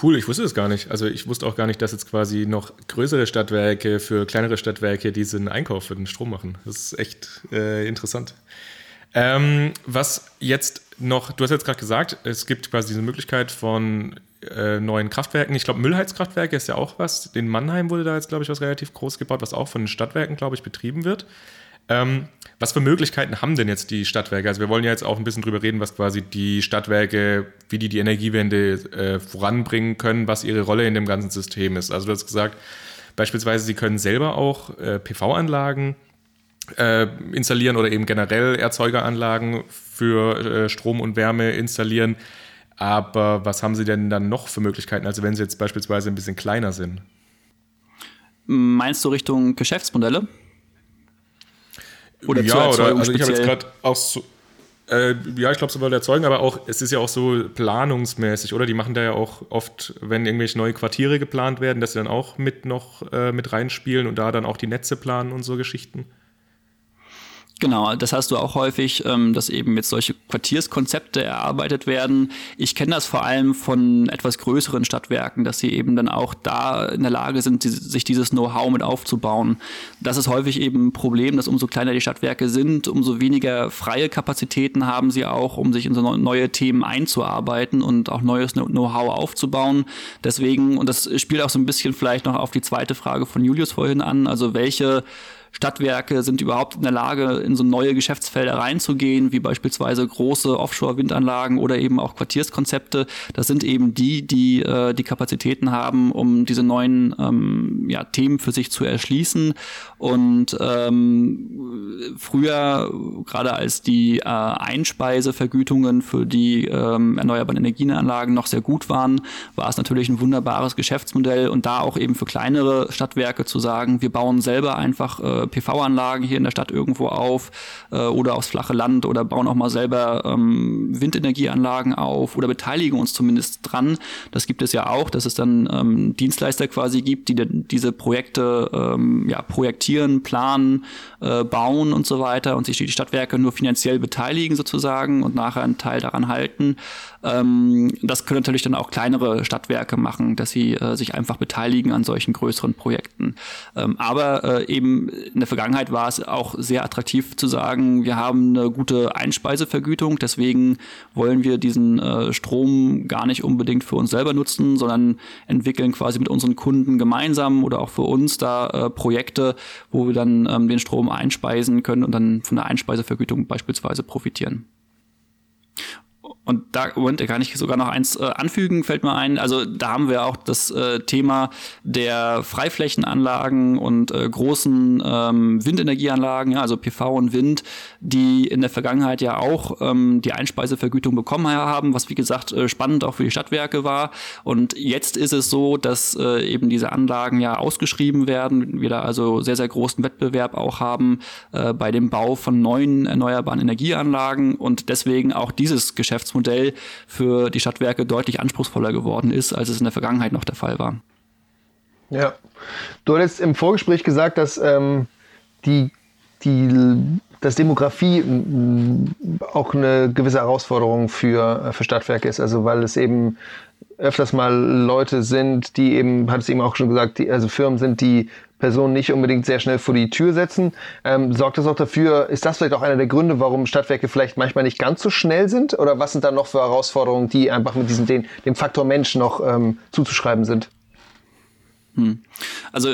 Cool, ich wusste es gar nicht. Also ich wusste auch gar nicht, dass jetzt quasi noch größere Stadtwerke für kleinere Stadtwerke diesen Einkauf für den Strom machen. Das ist echt äh, interessant. Ähm, was jetzt noch, du hast jetzt gerade gesagt, es gibt quasi diese Möglichkeit von äh, neuen Kraftwerken. Ich glaube, Müllheizkraftwerke ist ja auch was. In Mannheim wurde da jetzt, glaube ich, was relativ groß gebaut, was auch von den Stadtwerken, glaube ich, betrieben wird. Ähm, was für Möglichkeiten haben denn jetzt die Stadtwerke? Also wir wollen ja jetzt auch ein bisschen drüber reden, was quasi die Stadtwerke, wie die die Energiewende äh, voranbringen können, was ihre Rolle in dem ganzen System ist. Also du hast gesagt, beispielsweise sie können selber auch äh, PV-Anlagen äh, installieren oder eben generell Erzeugeranlagen für äh, Strom und Wärme installieren. Aber was haben Sie denn dann noch für Möglichkeiten, also wenn Sie jetzt beispielsweise ein bisschen kleiner sind? Meinst du Richtung Geschäftsmodelle? Oder ja, oder also ich habe jetzt gerade auch so, äh, ja, ich glaube sowohl erzeugen, aber auch, es ist ja auch so planungsmäßig, oder? Die machen da ja auch oft, wenn irgendwelche neue Quartiere geplant werden, dass sie dann auch mit noch äh, mit reinspielen und da dann auch die Netze planen und so Geschichten. Genau, das hast du auch häufig, ähm, dass eben jetzt solche Quartierskonzepte erarbeitet werden. Ich kenne das vor allem von etwas größeren Stadtwerken, dass sie eben dann auch da in der Lage sind, sich dieses Know-how mit aufzubauen. Das ist häufig eben ein Problem, dass umso kleiner die Stadtwerke sind, umso weniger freie Kapazitäten haben sie auch, um sich in so neue Themen einzuarbeiten und auch neues Know-how aufzubauen. Deswegen, und das spielt auch so ein bisschen vielleicht noch auf die zweite Frage von Julius vorhin an, also welche Stadtwerke sind überhaupt in der Lage, in so neue Geschäftsfelder reinzugehen, wie beispielsweise große Offshore-Windanlagen oder eben auch Quartierskonzepte. Das sind eben die, die äh, die Kapazitäten haben, um diese neuen ähm, ja, Themen für sich zu erschließen. Und ähm, früher, gerade als die äh, Einspeisevergütungen für die ähm, erneuerbaren Energienanlagen noch sehr gut waren, war es natürlich ein wunderbares Geschäftsmodell und da auch eben für kleinere Stadtwerke zu sagen, wir bauen selber einfach äh, PV-Anlagen hier in der Stadt irgendwo auf äh, oder aufs flache Land oder bauen auch mal selber ähm, Windenergieanlagen auf oder beteiligen uns zumindest dran. Das gibt es ja auch, dass es dann ähm, Dienstleister quasi gibt, die diese Projekte ähm, ja, projektieren, planen, äh, bauen und so weiter und sich die Stadtwerke nur finanziell beteiligen sozusagen und nachher einen Teil daran halten. Ähm, das können natürlich dann auch kleinere Stadtwerke machen, dass sie äh, sich einfach beteiligen an solchen größeren Projekten. Ähm, aber äh, eben in der Vergangenheit war es auch sehr attraktiv zu sagen, wir haben eine gute Einspeisevergütung, deswegen wollen wir diesen äh, Strom gar nicht unbedingt für uns selber nutzen, sondern entwickeln quasi mit unseren Kunden gemeinsam oder auch für uns da äh, Projekte, wo wir dann ähm, den Strom einspeisen können und dann von der Einspeisevergütung beispielsweise profitieren. Und da, Moment, da kann ich sogar noch eins äh, anfügen, fällt mir ein. Also da haben wir auch das äh, Thema der Freiflächenanlagen und äh, großen ähm, Windenergieanlagen, ja, also PV und Wind, die in der Vergangenheit ja auch ähm, die Einspeisevergütung bekommen haben, was wie gesagt äh, spannend auch für die Stadtwerke war. Und jetzt ist es so, dass äh, eben diese Anlagen ja ausgeschrieben werden, wir da also sehr, sehr großen Wettbewerb auch haben äh, bei dem Bau von neuen erneuerbaren Energieanlagen und deswegen auch dieses Geschäfts Geschäftsmodell für die Stadtwerke deutlich anspruchsvoller geworden ist, als es in der Vergangenheit noch der Fall war. Ja, du hattest im Vorgespräch gesagt, dass ähm, die, die, dass Demografie auch eine gewisse Herausforderung für, äh, für Stadtwerke ist, also weil es eben öfters mal Leute sind, die eben, hat es eben auch schon gesagt, die, also Firmen sind, die Personen nicht unbedingt sehr schnell vor die Tür setzen. Ähm, sorgt das auch dafür, ist das vielleicht auch einer der Gründe, warum Stadtwerke vielleicht manchmal nicht ganz so schnell sind? Oder was sind da noch für Herausforderungen, die einfach mit diesem, den, dem Faktor Mensch noch ähm, zuzuschreiben sind? Hm. Also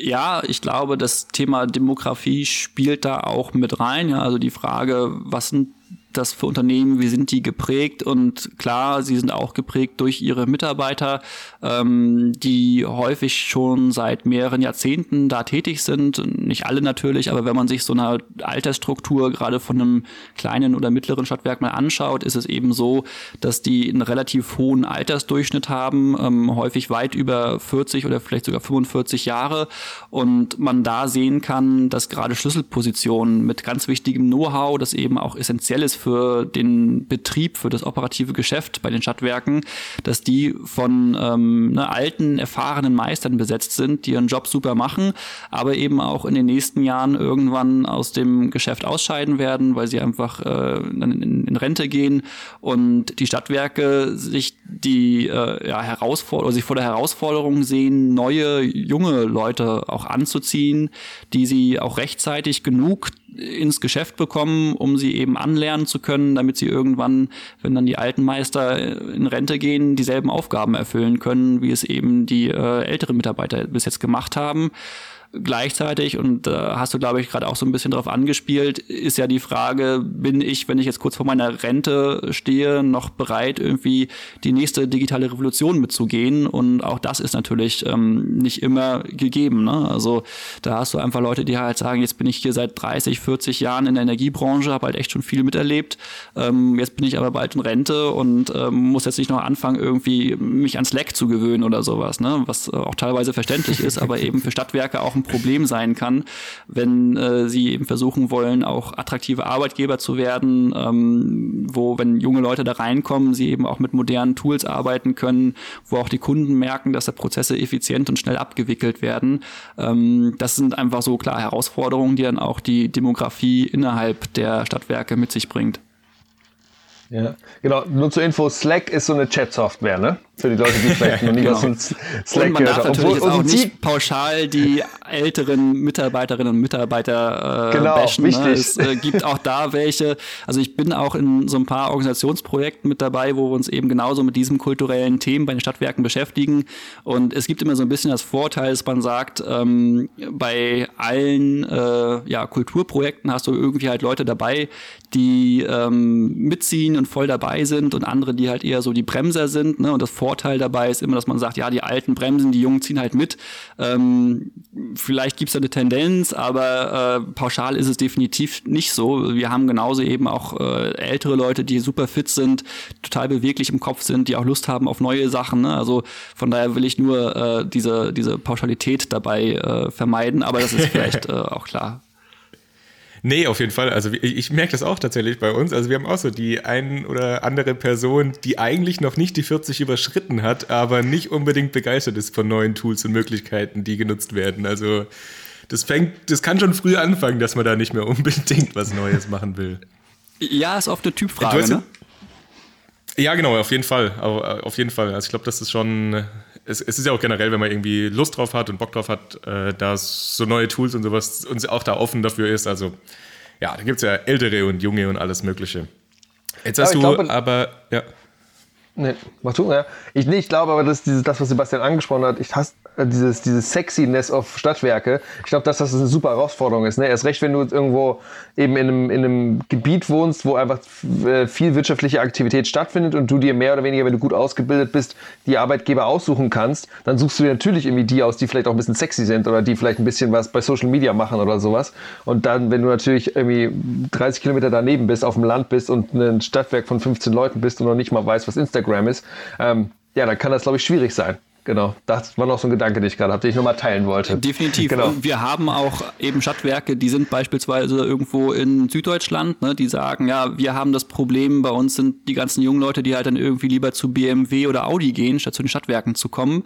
ja, ich glaube, das Thema Demografie spielt da auch mit rein. Ja, also die Frage, was sind das für Unternehmen, wie sind die geprägt? Und klar, sie sind auch geprägt durch ihre Mitarbeiter, ähm, die häufig schon seit mehreren Jahrzehnten da tätig sind. Nicht alle natürlich, aber wenn man sich so eine Altersstruktur gerade von einem kleinen oder mittleren Stadtwerk mal anschaut, ist es eben so, dass die einen relativ hohen Altersdurchschnitt haben, ähm, häufig weit über 40 oder vielleicht sogar 45 Jahre. Und man da sehen kann, dass gerade Schlüsselpositionen mit ganz wichtigem Know-how, das eben auch essentiell ist für den Betrieb, für das operative Geschäft bei den Stadtwerken, dass die von ähm, ne, alten, erfahrenen Meistern besetzt sind, die ihren Job super machen, aber eben auch in den nächsten Jahren irgendwann aus dem Geschäft ausscheiden werden, weil sie einfach äh, in, in Rente gehen und die Stadtwerke sich die äh, ja, Herausforderung, sich vor der Herausforderung sehen, neue, junge Leute auch anzuziehen, die sie auch rechtzeitig genug ins Geschäft bekommen, um sie eben anlernen zu können, damit sie irgendwann, wenn dann die alten Meister in Rente gehen, dieselben Aufgaben erfüllen können, wie es eben die äh, älteren Mitarbeiter bis jetzt gemacht haben. Gleichzeitig, und da äh, hast du, glaube ich, gerade auch so ein bisschen drauf angespielt, ist ja die Frage, bin ich, wenn ich jetzt kurz vor meiner Rente stehe, noch bereit, irgendwie die nächste digitale Revolution mitzugehen? Und auch das ist natürlich ähm, nicht immer gegeben. Ne? Also da hast du einfach Leute, die halt sagen, jetzt bin ich hier seit 30, 40 Jahren in der Energiebranche, habe halt echt schon viel miterlebt. Ähm, jetzt bin ich aber bald in Rente und ähm, muss jetzt nicht noch anfangen, irgendwie mich ans Leck zu gewöhnen oder sowas, ne? was auch teilweise verständlich ist, aber eben für Stadtwerke auch ein Problem sein kann, wenn äh, sie eben versuchen wollen, auch attraktive Arbeitgeber zu werden, ähm, wo, wenn junge Leute da reinkommen, sie eben auch mit modernen Tools arbeiten können, wo auch die Kunden merken, dass da Prozesse effizient und schnell abgewickelt werden. Ähm, das sind einfach so klar Herausforderungen, die dann auch die Demografie innerhalb der Stadtwerke mit sich bringt. Ja, genau. Nur zur Info, Slack ist so eine Chat-Software, ne? Für die Leute, die vielleicht noch nie genau. was von Slack und man darf natürlich Obwohl, jetzt auch nicht pauschal die älteren Mitarbeiterinnen und Mitarbeiter äh, genau, bashen. Wichtig. Ne? Es äh, gibt auch da welche. Also ich bin auch in so ein paar Organisationsprojekten mit dabei, wo wir uns eben genauso mit diesen kulturellen Themen bei den Stadtwerken beschäftigen. Und es gibt immer so ein bisschen das Vorteil, dass man sagt, ähm, bei allen äh, ja, Kulturprojekten hast du irgendwie halt Leute dabei, die ähm, mitziehen und voll dabei sind und andere, die halt eher so die Bremser sind. Ne? Und das Vorteil dabei ist immer, dass man sagt, ja, die Alten bremsen, die Jungen ziehen halt mit. Ähm, vielleicht gibt's da eine Tendenz, aber äh, pauschal ist es definitiv nicht so. Wir haben genauso eben auch äh, ältere Leute, die super fit sind, total beweglich im Kopf sind, die auch Lust haben auf neue Sachen. Ne? Also von daher will ich nur äh, diese, diese Pauschalität dabei äh, vermeiden, aber das ist vielleicht äh, auch klar. Nee, auf jeden Fall. Also ich, ich merke das auch tatsächlich bei uns. Also wir haben auch so die ein oder andere Person, die eigentlich noch nicht die 40 überschritten hat, aber nicht unbedingt begeistert ist von neuen Tools und Möglichkeiten, die genutzt werden. Also das fängt, das kann schon früh anfangen, dass man da nicht mehr unbedingt was Neues machen will. Ja, ist oft eine Typfrage, ne? Ja, genau, auf jeden Fall. Auf jeden Fall. Also ich glaube, das ist schon es, es, ist ja auch generell, wenn man irgendwie Lust drauf hat und Bock drauf hat, äh, da so neue Tools und sowas und auch da offen dafür ist. Also ja, da gibt es ja ältere und junge und alles Mögliche. Jetzt hast aber du glaube, aber, ja. Nee, mach du, ja. Ich, nee, ich glaube aber, dass dieses, das, was Sebastian angesprochen hat, ich hasse äh, dieses, dieses Sexiness auf Stadtwerke. Ich glaube, dass das eine super Herausforderung ist. Ne? Erst recht, wenn du irgendwo eben in einem, in einem Gebiet wohnst, wo einfach äh, viel wirtschaftliche Aktivität stattfindet und du dir mehr oder weniger, wenn du gut ausgebildet bist, die Arbeitgeber aussuchen kannst, dann suchst du dir natürlich irgendwie die aus, die vielleicht auch ein bisschen sexy sind oder die vielleicht ein bisschen was bei Social Media machen oder sowas. Und dann, wenn du natürlich irgendwie 30 Kilometer daneben bist, auf dem Land bist und ein Stadtwerk von 15 Leuten bist und noch nicht mal weißt, was Instagram ist, ähm, ja, dann kann das, glaube ich, schwierig sein. Genau, das war noch so ein Gedanke, den ich gerade habe, den ich nochmal teilen wollte. Definitiv. Genau. Und wir haben auch eben Stadtwerke, die sind beispielsweise irgendwo in Süddeutschland, ne, die sagen, ja, wir haben das Problem, bei uns sind die ganzen jungen Leute, die halt dann irgendwie lieber zu BMW oder Audi gehen, statt zu den Stadtwerken zu kommen.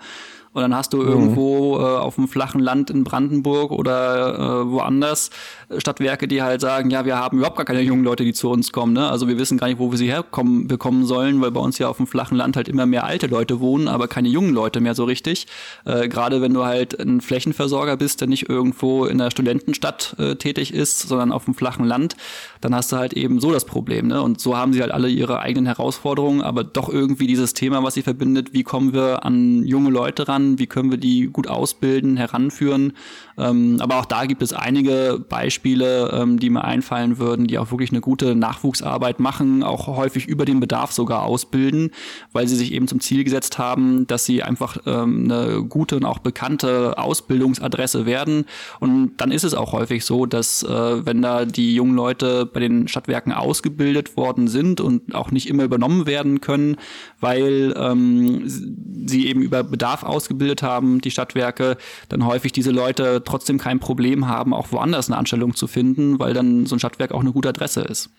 Und dann hast du mhm. irgendwo äh, auf dem flachen Land in Brandenburg oder äh, woanders Stadtwerke, die halt sagen, ja, wir haben überhaupt gar keine jungen Leute, die zu uns kommen. Ne? Also wir wissen gar nicht, wo wir sie herkommen bekommen sollen, weil bei uns ja auf dem flachen Land halt immer mehr alte Leute wohnen, aber keine jungen Leute mehr so richtig. Äh, Gerade wenn du halt ein Flächenversorger bist, der nicht irgendwo in der Studentenstadt äh, tätig ist, sondern auf dem flachen Land, dann hast du halt eben so das Problem. Ne? Und so haben sie halt alle ihre eigenen Herausforderungen, aber doch irgendwie dieses Thema, was sie verbindet, wie kommen wir an junge Leute ran, wie können wir die gut ausbilden, heranführen. Ähm, aber auch da gibt es einige Beispiele, ähm, die mir einfallen würden, die auch wirklich eine gute Nachwuchsarbeit machen, auch häufig über den Bedarf sogar ausbilden, weil sie sich eben zum Ziel gesetzt haben, dass sie einfach ähm, eine gute und auch bekannte Ausbildungsadresse werden. Und dann ist es auch häufig so, dass äh, wenn da die jungen Leute bei den Stadtwerken ausgebildet worden sind und auch nicht immer übernommen werden können, weil ähm, sie eben über Bedarf ausgebildet haben, die Stadtwerke, dann häufig diese Leute trotzdem kein Problem haben, auch woanders eine Anstellung zu finden, weil dann so ein Stadtwerk auch eine gute Adresse ist.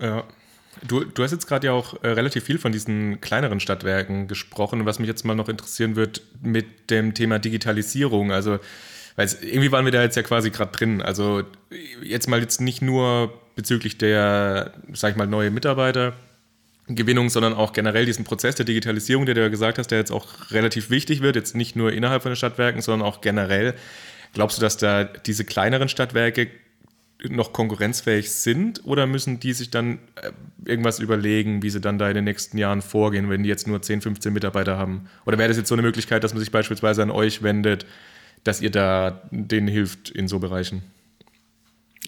Ja. Du, du hast jetzt gerade ja auch äh, relativ viel von diesen kleineren Stadtwerken gesprochen. Was mich jetzt mal noch interessieren wird mit dem Thema Digitalisierung. Also, weil irgendwie waren wir da jetzt ja quasi gerade drin. Also jetzt mal jetzt nicht nur bezüglich der, sag ich mal, neue Mitarbeiter, Gewinnung, sondern auch generell diesen Prozess der Digitalisierung, der du ja gesagt hast, der jetzt auch relativ wichtig wird, jetzt nicht nur innerhalb von den Stadtwerken, sondern auch generell. Glaubst du, dass da diese kleineren Stadtwerke noch konkurrenzfähig sind oder müssen die sich dann äh, irgendwas überlegen, wie sie dann da in den nächsten Jahren vorgehen, wenn die jetzt nur 10, 15 Mitarbeiter haben? Oder wäre das jetzt so eine Möglichkeit, dass man sich beispielsweise an euch wendet, dass ihr da denen hilft in so Bereichen?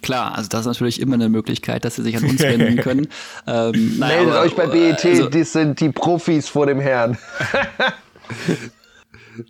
Klar, also das ist natürlich immer eine Möglichkeit, dass sie sich an uns wenden können. Ähm, naja, Meldet aber, euch bei BET, also, die sind die Profis vor dem Herrn.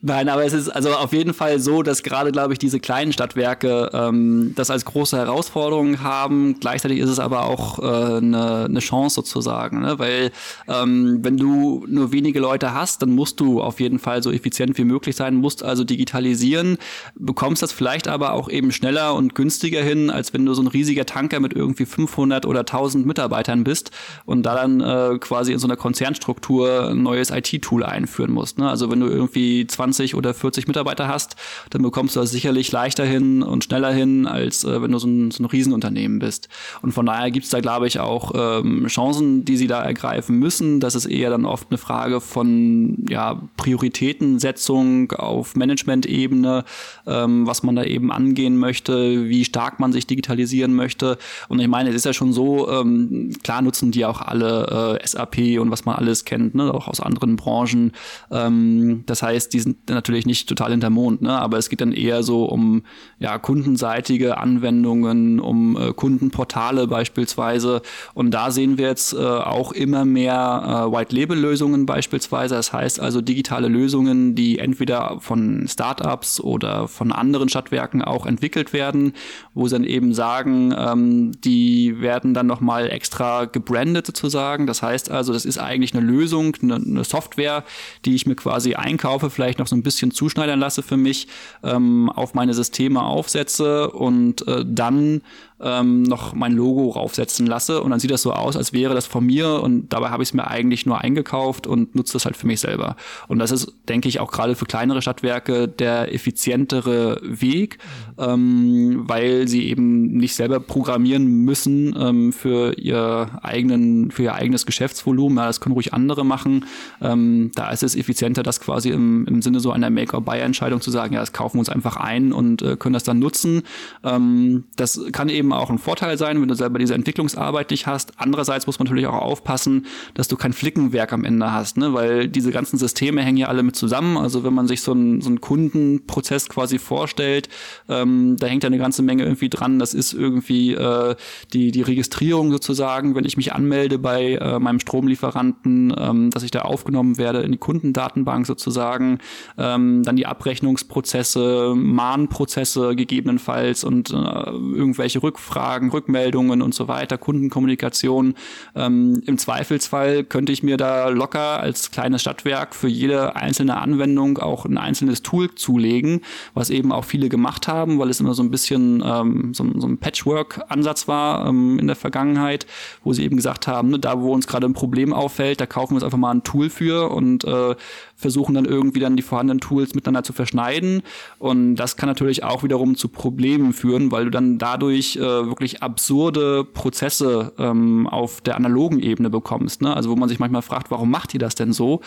Nein, aber es ist also auf jeden Fall so, dass gerade, glaube ich, diese kleinen Stadtwerke ähm, das als große Herausforderung haben. Gleichzeitig ist es aber auch äh, eine, eine Chance sozusagen, ne? weil ähm, wenn du nur wenige Leute hast, dann musst du auf jeden Fall so effizient wie möglich sein, musst also digitalisieren, bekommst das vielleicht aber auch eben schneller und günstiger hin, als wenn du so ein riesiger Tanker mit irgendwie 500 oder 1000 Mitarbeitern bist und da dann äh, quasi in so einer Konzernstruktur ein neues IT-Tool einführen musst. Ne? Also wenn du irgendwie 20 oder 40 Mitarbeiter hast, dann bekommst du das sicherlich leichter hin und schneller hin, als äh, wenn du so ein, so ein Riesenunternehmen bist. Und von daher gibt es da, glaube ich, auch ähm, Chancen, die sie da ergreifen müssen. Das ist eher dann oft eine Frage von ja, Prioritätensetzung auf Management-Ebene, ähm, was man da eben angehen möchte, wie stark man sich digitalisieren möchte. Und ich meine, es ist ja schon so, ähm, klar nutzen die auch alle äh, SAP und was man alles kennt, ne, auch aus anderen Branchen. Ähm, das heißt, die sind natürlich nicht total hinter Mond, ne? aber es geht dann eher so um ja, kundenseitige Anwendungen, um äh, Kundenportale beispielsweise. Und da sehen wir jetzt äh, auch immer mehr äh, White-Label-Lösungen beispielsweise. Das heißt also digitale Lösungen, die entweder von Startups oder von anderen Stadtwerken auch entwickelt werden, wo sie dann eben sagen, ähm, die werden dann nochmal extra gebrandet sozusagen. Das heißt also, das ist eigentlich eine Lösung, eine, eine Software, die ich mir quasi einkaufe, vielleicht vielleicht noch so ein bisschen zuschneidern lasse für mich, ähm, auf meine Systeme aufsetze und äh, dann ähm, noch mein Logo raufsetzen lasse und dann sieht das so aus, als wäre das von mir und dabei habe ich es mir eigentlich nur eingekauft und nutze das halt für mich selber. Und das ist, denke ich, auch gerade für kleinere Stadtwerke der effizientere Weg, ähm, weil sie eben nicht selber programmieren müssen ähm, für ihr eigenen, für ihr eigenes Geschäftsvolumen. Ja, das können ruhig andere machen. Ähm, da ist es effizienter, das quasi im, im Sinne so einer Make-or-Buy-Entscheidung zu sagen, ja, das kaufen wir uns einfach ein und äh, können das dann nutzen. Ähm, das kann eben auch ein Vorteil sein, wenn du selber diese Entwicklungsarbeit nicht hast. Andererseits muss man natürlich auch aufpassen, dass du kein Flickenwerk am Ende hast, ne? weil diese ganzen Systeme hängen ja alle mit zusammen. Also wenn man sich so einen, so einen Kundenprozess quasi vorstellt, ähm, da hängt ja eine ganze Menge irgendwie dran. Das ist irgendwie äh, die, die Registrierung sozusagen, wenn ich mich anmelde bei äh, meinem Stromlieferanten, ähm, dass ich da aufgenommen werde in die Kundendatenbank sozusagen. Ähm, dann die Abrechnungsprozesse, Mahnprozesse gegebenenfalls und äh, irgendwelche Rück Rückfragen, Rückmeldungen und so weiter, Kundenkommunikation. Ähm, Im Zweifelsfall könnte ich mir da locker als kleines Stadtwerk für jede einzelne Anwendung auch ein einzelnes Tool zulegen, was eben auch viele gemacht haben, weil es immer so ein bisschen ähm, so, so, ein Patchwork-Ansatz war ähm, in der Vergangenheit, wo sie eben gesagt haben, ne, da wo uns gerade ein Problem auffällt, da kaufen wir uns einfach mal ein Tool für und äh, versuchen dann irgendwie dann die vorhandenen Tools miteinander zu verschneiden. Und das kann natürlich auch wiederum zu Problemen führen, weil du dann dadurch äh, wirklich absurde Prozesse ähm, auf der analogen Ebene bekommst. Ne? Also wo man sich manchmal fragt, warum macht ihr das denn so?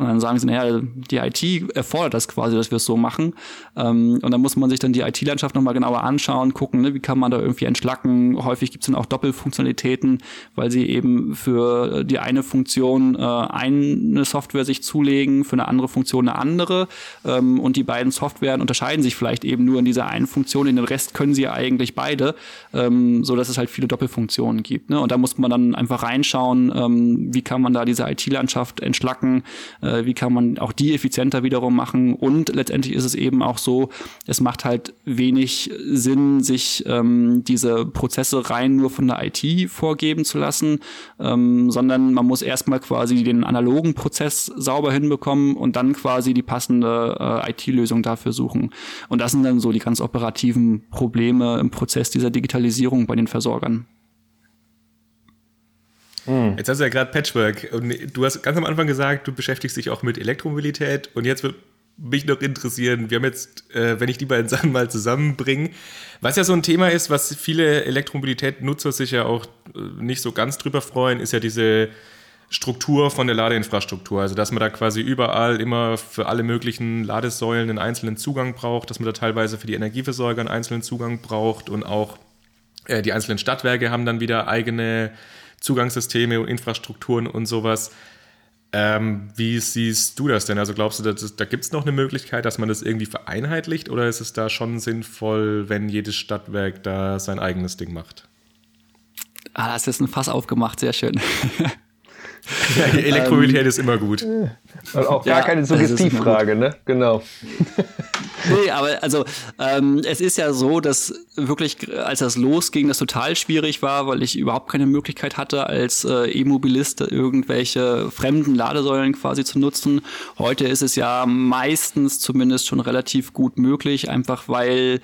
Und dann sagen sie, naja, die IT erfordert das quasi, dass wir es so machen. Ähm, und dann muss man sich dann die IT-Landschaft nochmal genauer anschauen, gucken, ne, wie kann man da irgendwie entschlacken. Häufig gibt es dann auch Doppelfunktionalitäten, weil sie eben für die eine Funktion äh, eine Software sich zulegen, für eine andere Funktion eine andere. Ähm, und die beiden Softwaren unterscheiden sich vielleicht eben nur in dieser einen Funktion. In den Rest können sie ja eigentlich beide, ähm, so dass es halt viele Doppelfunktionen gibt. Ne? Und da muss man dann einfach reinschauen, ähm, wie kann man da diese IT-Landschaft entschlacken, äh, wie kann man auch die effizienter wiederum machen und letztendlich ist es eben auch so, es macht halt wenig Sinn, sich ähm, diese Prozesse rein nur von der IT vorgeben zu lassen, ähm, sondern man muss erstmal quasi den analogen Prozess sauber hinbekommen und dann quasi die passende äh, IT-Lösung dafür suchen. Und das sind dann so die ganz operativen Probleme im Prozess dieser Digitalisierung bei den Versorgern. Mhm. Jetzt hast du ja gerade Patchwork und du hast ganz am Anfang gesagt, du beschäftigst dich auch mit Elektromobilität und jetzt wird mich noch interessieren, wir haben jetzt, äh, wenn ich die beiden Sachen mal zusammenbringe, was ja so ein Thema ist, was viele Elektromobilität-Nutzer sich ja auch äh, nicht so ganz drüber freuen, ist ja diese Struktur von der Ladeinfrastruktur. Also, dass man da quasi überall immer für alle möglichen Ladesäulen einen einzelnen Zugang braucht, dass man da teilweise für die Energieversorger einen einzelnen Zugang braucht und auch äh, die einzelnen Stadtwerke haben dann wieder eigene Zugangssysteme und Infrastrukturen und sowas. Ähm, wie siehst du das denn? Also glaubst du, dass, da gibt es noch eine Möglichkeit, dass man das irgendwie vereinheitlicht oder ist es da schon sinnvoll, wenn jedes Stadtwerk da sein eigenes Ding macht? Ah, das ist ein Fass aufgemacht, sehr schön. Ja, Elektromobilität ähm, ist immer gut. Und auch gar ja, keine Suggestivfrage, ne? Genau. nee, aber also ähm, es ist ja so, dass wirklich, als das losging, das total schwierig war, weil ich überhaupt keine Möglichkeit hatte, als äh, E-Mobilist irgendwelche fremden Ladesäulen quasi zu nutzen. Heute ist es ja meistens zumindest schon relativ gut möglich, einfach weil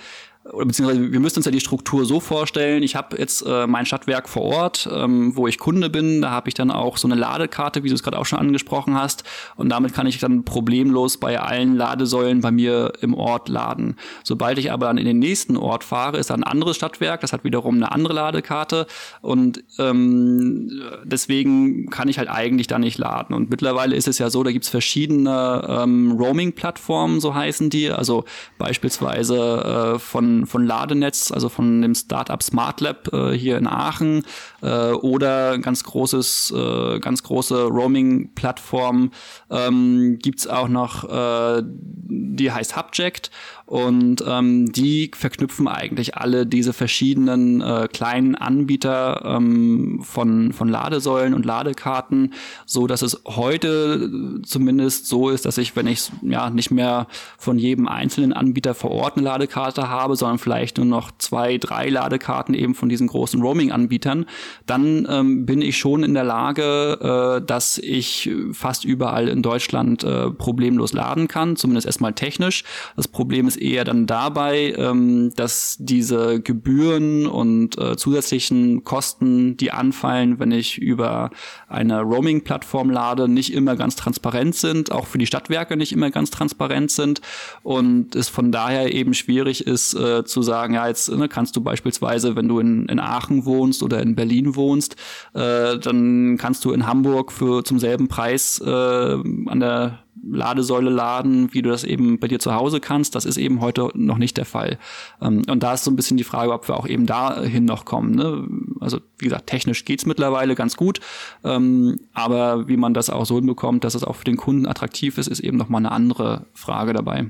beziehungsweise wir müssen uns ja die Struktur so vorstellen. Ich habe jetzt äh, mein Stadtwerk vor Ort, ähm, wo ich Kunde bin. Da habe ich dann auch so eine Ladekarte, wie du es gerade auch schon angesprochen hast. Und damit kann ich dann problemlos bei allen Ladesäulen bei mir im Ort laden. Sobald ich aber dann in den nächsten Ort fahre, ist da ein anderes Stadtwerk. Das hat wiederum eine andere Ladekarte. Und ähm, deswegen kann ich halt eigentlich da nicht laden. Und mittlerweile ist es ja so, da gibt's verschiedene ähm, Roaming-Plattformen, so heißen die. Also beispielsweise äh, von von, Ladenetz, also von dem Startup Smart Lab äh, hier in Aachen äh, oder ganz großes, äh, ganz große Roaming-Plattform. Ähm, gibt auch noch, äh, die heißt Hubject und ähm, die verknüpfen eigentlich alle diese verschiedenen äh, kleinen Anbieter ähm, von, von Ladesäulen und Ladekarten, so dass es heute zumindest so ist, dass ich, wenn ich ja nicht mehr von jedem einzelnen Anbieter vor Ort eine Ladekarte habe, sondern vielleicht nur noch zwei, drei Ladekarten eben von diesen großen Roaming-Anbietern, dann ähm, bin ich schon in der Lage, äh, dass ich fast überall in Deutschland äh, problemlos laden kann, zumindest erstmal technisch. Das Problem ist es eher dann dabei, ähm, dass diese Gebühren und äh, zusätzlichen Kosten, die anfallen, wenn ich über eine Roaming-Plattform lade, nicht immer ganz transparent sind, auch für die Stadtwerke nicht immer ganz transparent sind. Und es von daher eben schwierig ist äh, zu sagen, ja, jetzt ne, kannst du beispielsweise, wenn du in, in Aachen wohnst oder in Berlin wohnst, äh, dann kannst du in Hamburg für zum selben Preis äh, an der Ladesäule laden, wie du das eben bei dir zu Hause kannst. Das ist eben heute noch nicht der Fall. Ähm, und da ist so ein bisschen die Frage, ob wir auch eben dahin noch kommen. Ne? Also wie gesagt, technisch geht's mittlerweile ganz gut, ähm, aber wie man das auch so hinbekommt, dass es auch für den Kunden attraktiv ist, ist eben noch mal eine andere Frage dabei.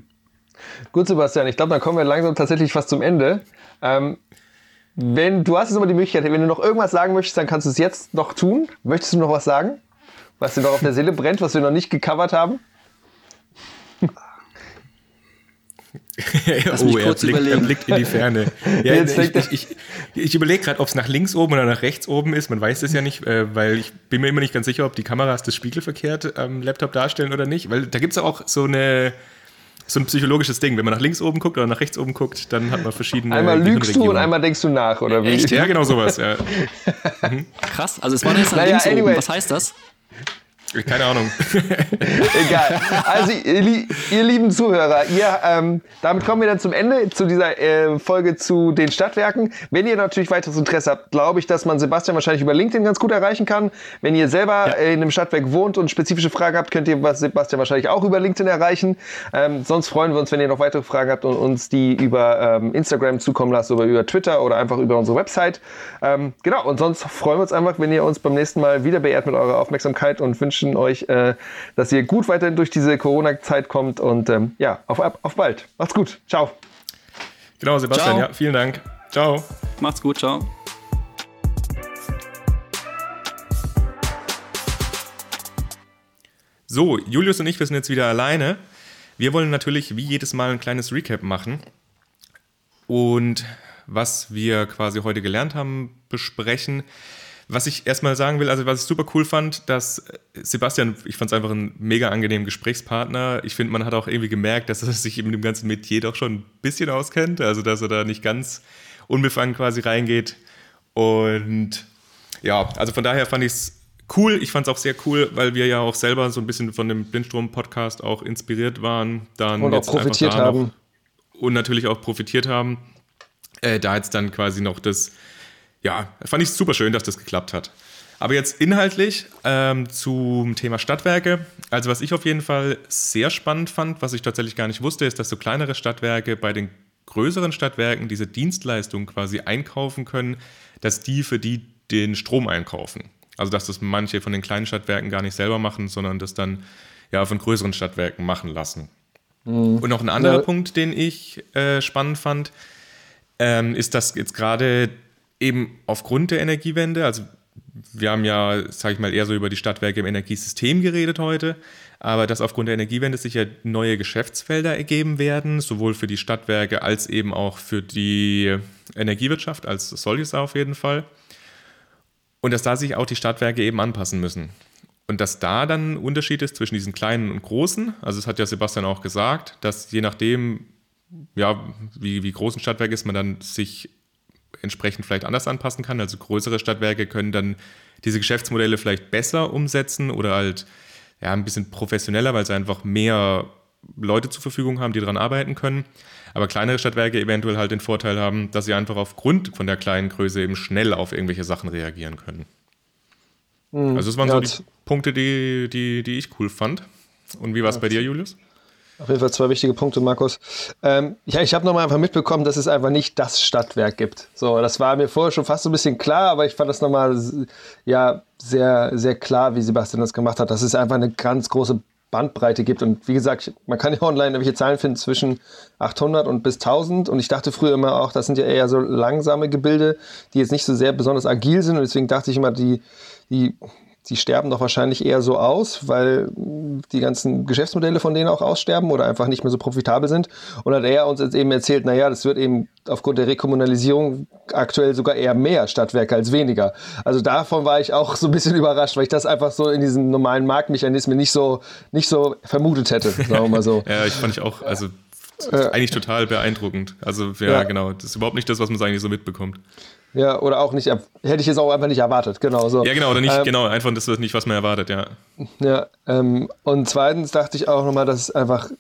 Gut, Sebastian, ich glaube, dann kommen wir langsam tatsächlich fast zum Ende. Ähm, wenn du hast jetzt immer die Möglichkeit, wenn du noch irgendwas sagen möchtest, dann kannst du es jetzt noch tun. Möchtest du noch was sagen? Was dir noch auf der Seele brennt, was wir noch nicht gecovert haben? oh, er blickt, er blickt, in die Ferne. Ja, ich, ich, ich, ich überlege gerade, ob es nach links oben oder nach rechts oben ist. Man weiß es ja nicht, äh, weil ich bin mir immer nicht ganz sicher, ob die Kameras das spiegelverkehrt am Laptop darstellen oder nicht. Weil da gibt es auch so eine so ein psychologisches Ding. Wenn man nach links oben guckt oder nach rechts oben guckt, dann hat man verschiedene. Einmal lügst du und einmal denkst du nach, oder wie? Echt? Ja, genau sowas, ja. Mhm. Krass, also es war jetzt nach naja, links anyway. oben. Was heißt das? Keine Ahnung. Egal. Also, ihr, ihr, lieben Zuhörer, ihr, ähm, damit kommen wir dann zum Ende zu dieser äh, Folge zu den Stadtwerken. Wenn ihr natürlich weiteres Interesse habt, glaube ich, dass man Sebastian wahrscheinlich über LinkedIn ganz gut erreichen kann. Wenn ihr selber ja. äh, in einem Stadtwerk wohnt und spezifische Fragen habt, könnt ihr Sebastian wahrscheinlich auch über LinkedIn erreichen. Ähm, sonst freuen wir uns, wenn ihr noch weitere Fragen habt und uns die über ähm, Instagram zukommen lasst oder über Twitter oder einfach über unsere Website. Ähm, genau, und sonst freuen wir uns einfach, wenn ihr uns beim nächsten Mal wieder beehrt mit eurer Aufmerksamkeit und wünschen wünschen euch, äh, dass ihr gut weiterhin durch diese Corona-Zeit kommt und ähm, ja, auf, auf bald. Macht's gut. Ciao. Genau, Sebastian, ciao. ja, vielen Dank. Ciao. Macht's gut, ciao. So, Julius und ich, wir sind jetzt wieder alleine. Wir wollen natürlich wie jedes Mal ein kleines Recap machen und was wir quasi heute gelernt haben, besprechen. Was ich erstmal sagen will, also was ich super cool fand, dass Sebastian, ich fand es einfach ein mega angenehmen Gesprächspartner. Ich finde, man hat auch irgendwie gemerkt, dass er sich mit dem ganzen Metier doch schon ein bisschen auskennt, also dass er da nicht ganz unbefangen quasi reingeht. Und ja, also von daher fand ich es cool. Ich fand es auch sehr cool, weil wir ja auch selber so ein bisschen von dem Blindstrom-Podcast auch inspiriert waren. Dann und auch profitiert haben. und natürlich auch profitiert haben. Äh, da jetzt dann quasi noch das ja, fand ich super schön, dass das geklappt hat. Aber jetzt inhaltlich ähm, zum Thema Stadtwerke. Also was ich auf jeden Fall sehr spannend fand, was ich tatsächlich gar nicht wusste, ist, dass so kleinere Stadtwerke bei den größeren Stadtwerken diese Dienstleistung quasi einkaufen können, dass die für die den Strom einkaufen. Also dass das manche von den kleinen Stadtwerken gar nicht selber machen, sondern das dann ja von größeren Stadtwerken machen lassen. Mhm. Und noch ein anderer ja. Punkt, den ich äh, spannend fand, ähm, ist, dass jetzt gerade eben aufgrund der Energiewende, also wir haben ja, sage ich mal, eher so über die Stadtwerke im Energiesystem geredet heute, aber dass aufgrund der Energiewende sich ja neue Geschäftsfelder ergeben werden, sowohl für die Stadtwerke als eben auch für die Energiewirtschaft als solches auf jeden Fall. Und dass da sich auch die Stadtwerke eben anpassen müssen. Und dass da dann ein Unterschied ist zwischen diesen kleinen und großen. Also, das hat ja Sebastian auch gesagt, dass je nachdem, ja, wie, wie groß ein Stadtwerk ist, man dann sich entsprechend vielleicht anders anpassen kann. Also größere Stadtwerke können dann diese Geschäftsmodelle vielleicht besser umsetzen oder halt ja, ein bisschen professioneller, weil sie einfach mehr Leute zur Verfügung haben, die daran arbeiten können. Aber kleinere Stadtwerke eventuell halt den Vorteil haben, dass sie einfach aufgrund von der kleinen Größe eben schnell auf irgendwelche Sachen reagieren können. Mhm. Also das waren ja, so die Punkte, die, die, die ich cool fand. Und wie war es ja. bei dir, Julius? Auf jeden Fall zwei wichtige Punkte, Markus. Ähm, ja, ich habe nochmal einfach mitbekommen, dass es einfach nicht das Stadtwerk gibt. So, das war mir vorher schon fast so ein bisschen klar, aber ich fand das nochmal ja, sehr, sehr klar, wie Sebastian das gemacht hat, dass es einfach eine ganz große Bandbreite gibt. Und wie gesagt, man kann ja online irgendwelche Zahlen finden zwischen 800 und bis 1000. Und ich dachte früher immer auch, das sind ja eher so langsame Gebilde, die jetzt nicht so sehr besonders agil sind. Und deswegen dachte ich immer, die, die die sterben doch wahrscheinlich eher so aus, weil die ganzen Geschäftsmodelle von denen auch aussterben oder einfach nicht mehr so profitabel sind. Und hat er uns jetzt eben erzählt, naja, das wird eben aufgrund der Rekommunalisierung aktuell sogar eher mehr Stadtwerke als weniger. Also davon war ich auch so ein bisschen überrascht, weil ich das einfach so in diesen normalen Marktmechanismen nicht so, nicht so vermutet hätte, sagen wir mal so. ja, ich fand ich auch, also eigentlich total beeindruckend. Also ja, ja, genau, das ist überhaupt nicht das, was man eigentlich so mitbekommt. Ja, oder auch nicht, hätte ich jetzt auch einfach nicht erwartet, genau so. Ja, genau, oder nicht, ähm, genau, einfach das ist nicht, was man erwartet, ja. Ja, ähm, und zweitens dachte ich auch nochmal, dass es einfach,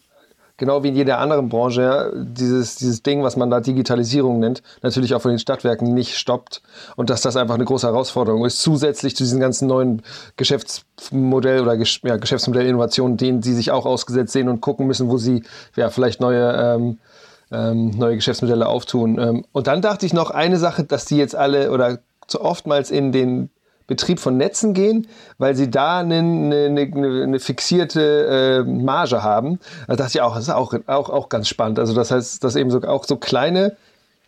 genau wie in jeder anderen Branche, ja, dieses, dieses Ding, was man da Digitalisierung nennt, natürlich auch von den Stadtwerken nicht stoppt und dass das einfach eine große Herausforderung ist, zusätzlich zu diesen ganzen neuen Geschäftsmodell oder ja, Geschäftsmodellinnovationen, denen sie sich auch ausgesetzt sehen und gucken müssen, wo sie ja vielleicht neue ähm, ähm, neue Geschäftsmodelle auftun. Ähm, und dann dachte ich noch eine Sache, dass die jetzt alle oder zu oftmals in den Betrieb von Netzen gehen, weil sie da eine, eine, eine fixierte äh, Marge haben. Da dachte ich auch, das ist auch, auch, auch ganz spannend. Also das heißt, dass eben so, auch so kleine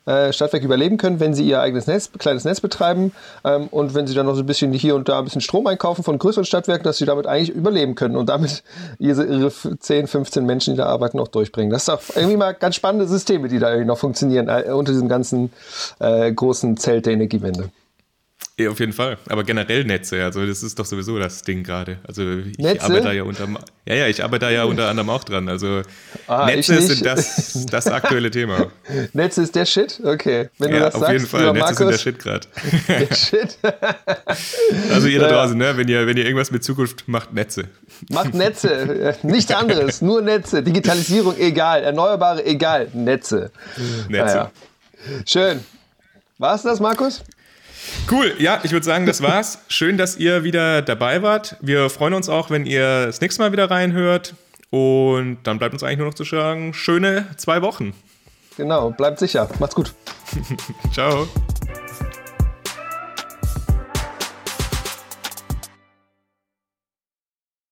äh, Stadtwerke überleben können, wenn sie ihr eigenes Netz, kleines Netz betreiben ähm, und wenn sie dann noch so ein bisschen hier und da ein bisschen Strom einkaufen von größeren Stadtwerken, dass sie damit eigentlich überleben können und damit ihre, ihre 10, 15 Menschen, die da arbeiten, auch durchbringen. Das ist auch irgendwie mal ganz spannende Systeme, die da irgendwie noch funktionieren äh, unter diesem ganzen äh, großen Zelt der Energiewende. Ja, auf jeden Fall. Aber generell Netze, also das ist doch sowieso das Ding gerade. Also ich Netze? arbeite da ja unter ja, ja, ich arbeite da ja unter anderem auch dran. Also ah, Netze sind das, das aktuelle Thema. Netze ist der Shit? Okay. Wenn ja, du das auf sagst, jeden Fall. Netze Markus, sind der Shit gerade. Der Shit. also ihr da draußen, ne? wenn, ihr, wenn ihr irgendwas mit Zukunft macht, Netze. Macht Netze. Nichts anderes, nur Netze. Digitalisierung egal, Erneuerbare egal, Netze. Netze. Naja. Schön. War es das, Markus? Cool, ja, ich würde sagen, das war's. Schön, dass ihr wieder dabei wart. Wir freuen uns auch, wenn ihr das nächste Mal wieder reinhört. Und dann bleibt uns eigentlich nur noch zu sagen, schöne zwei Wochen. Genau, bleibt sicher. Macht's gut. Ciao.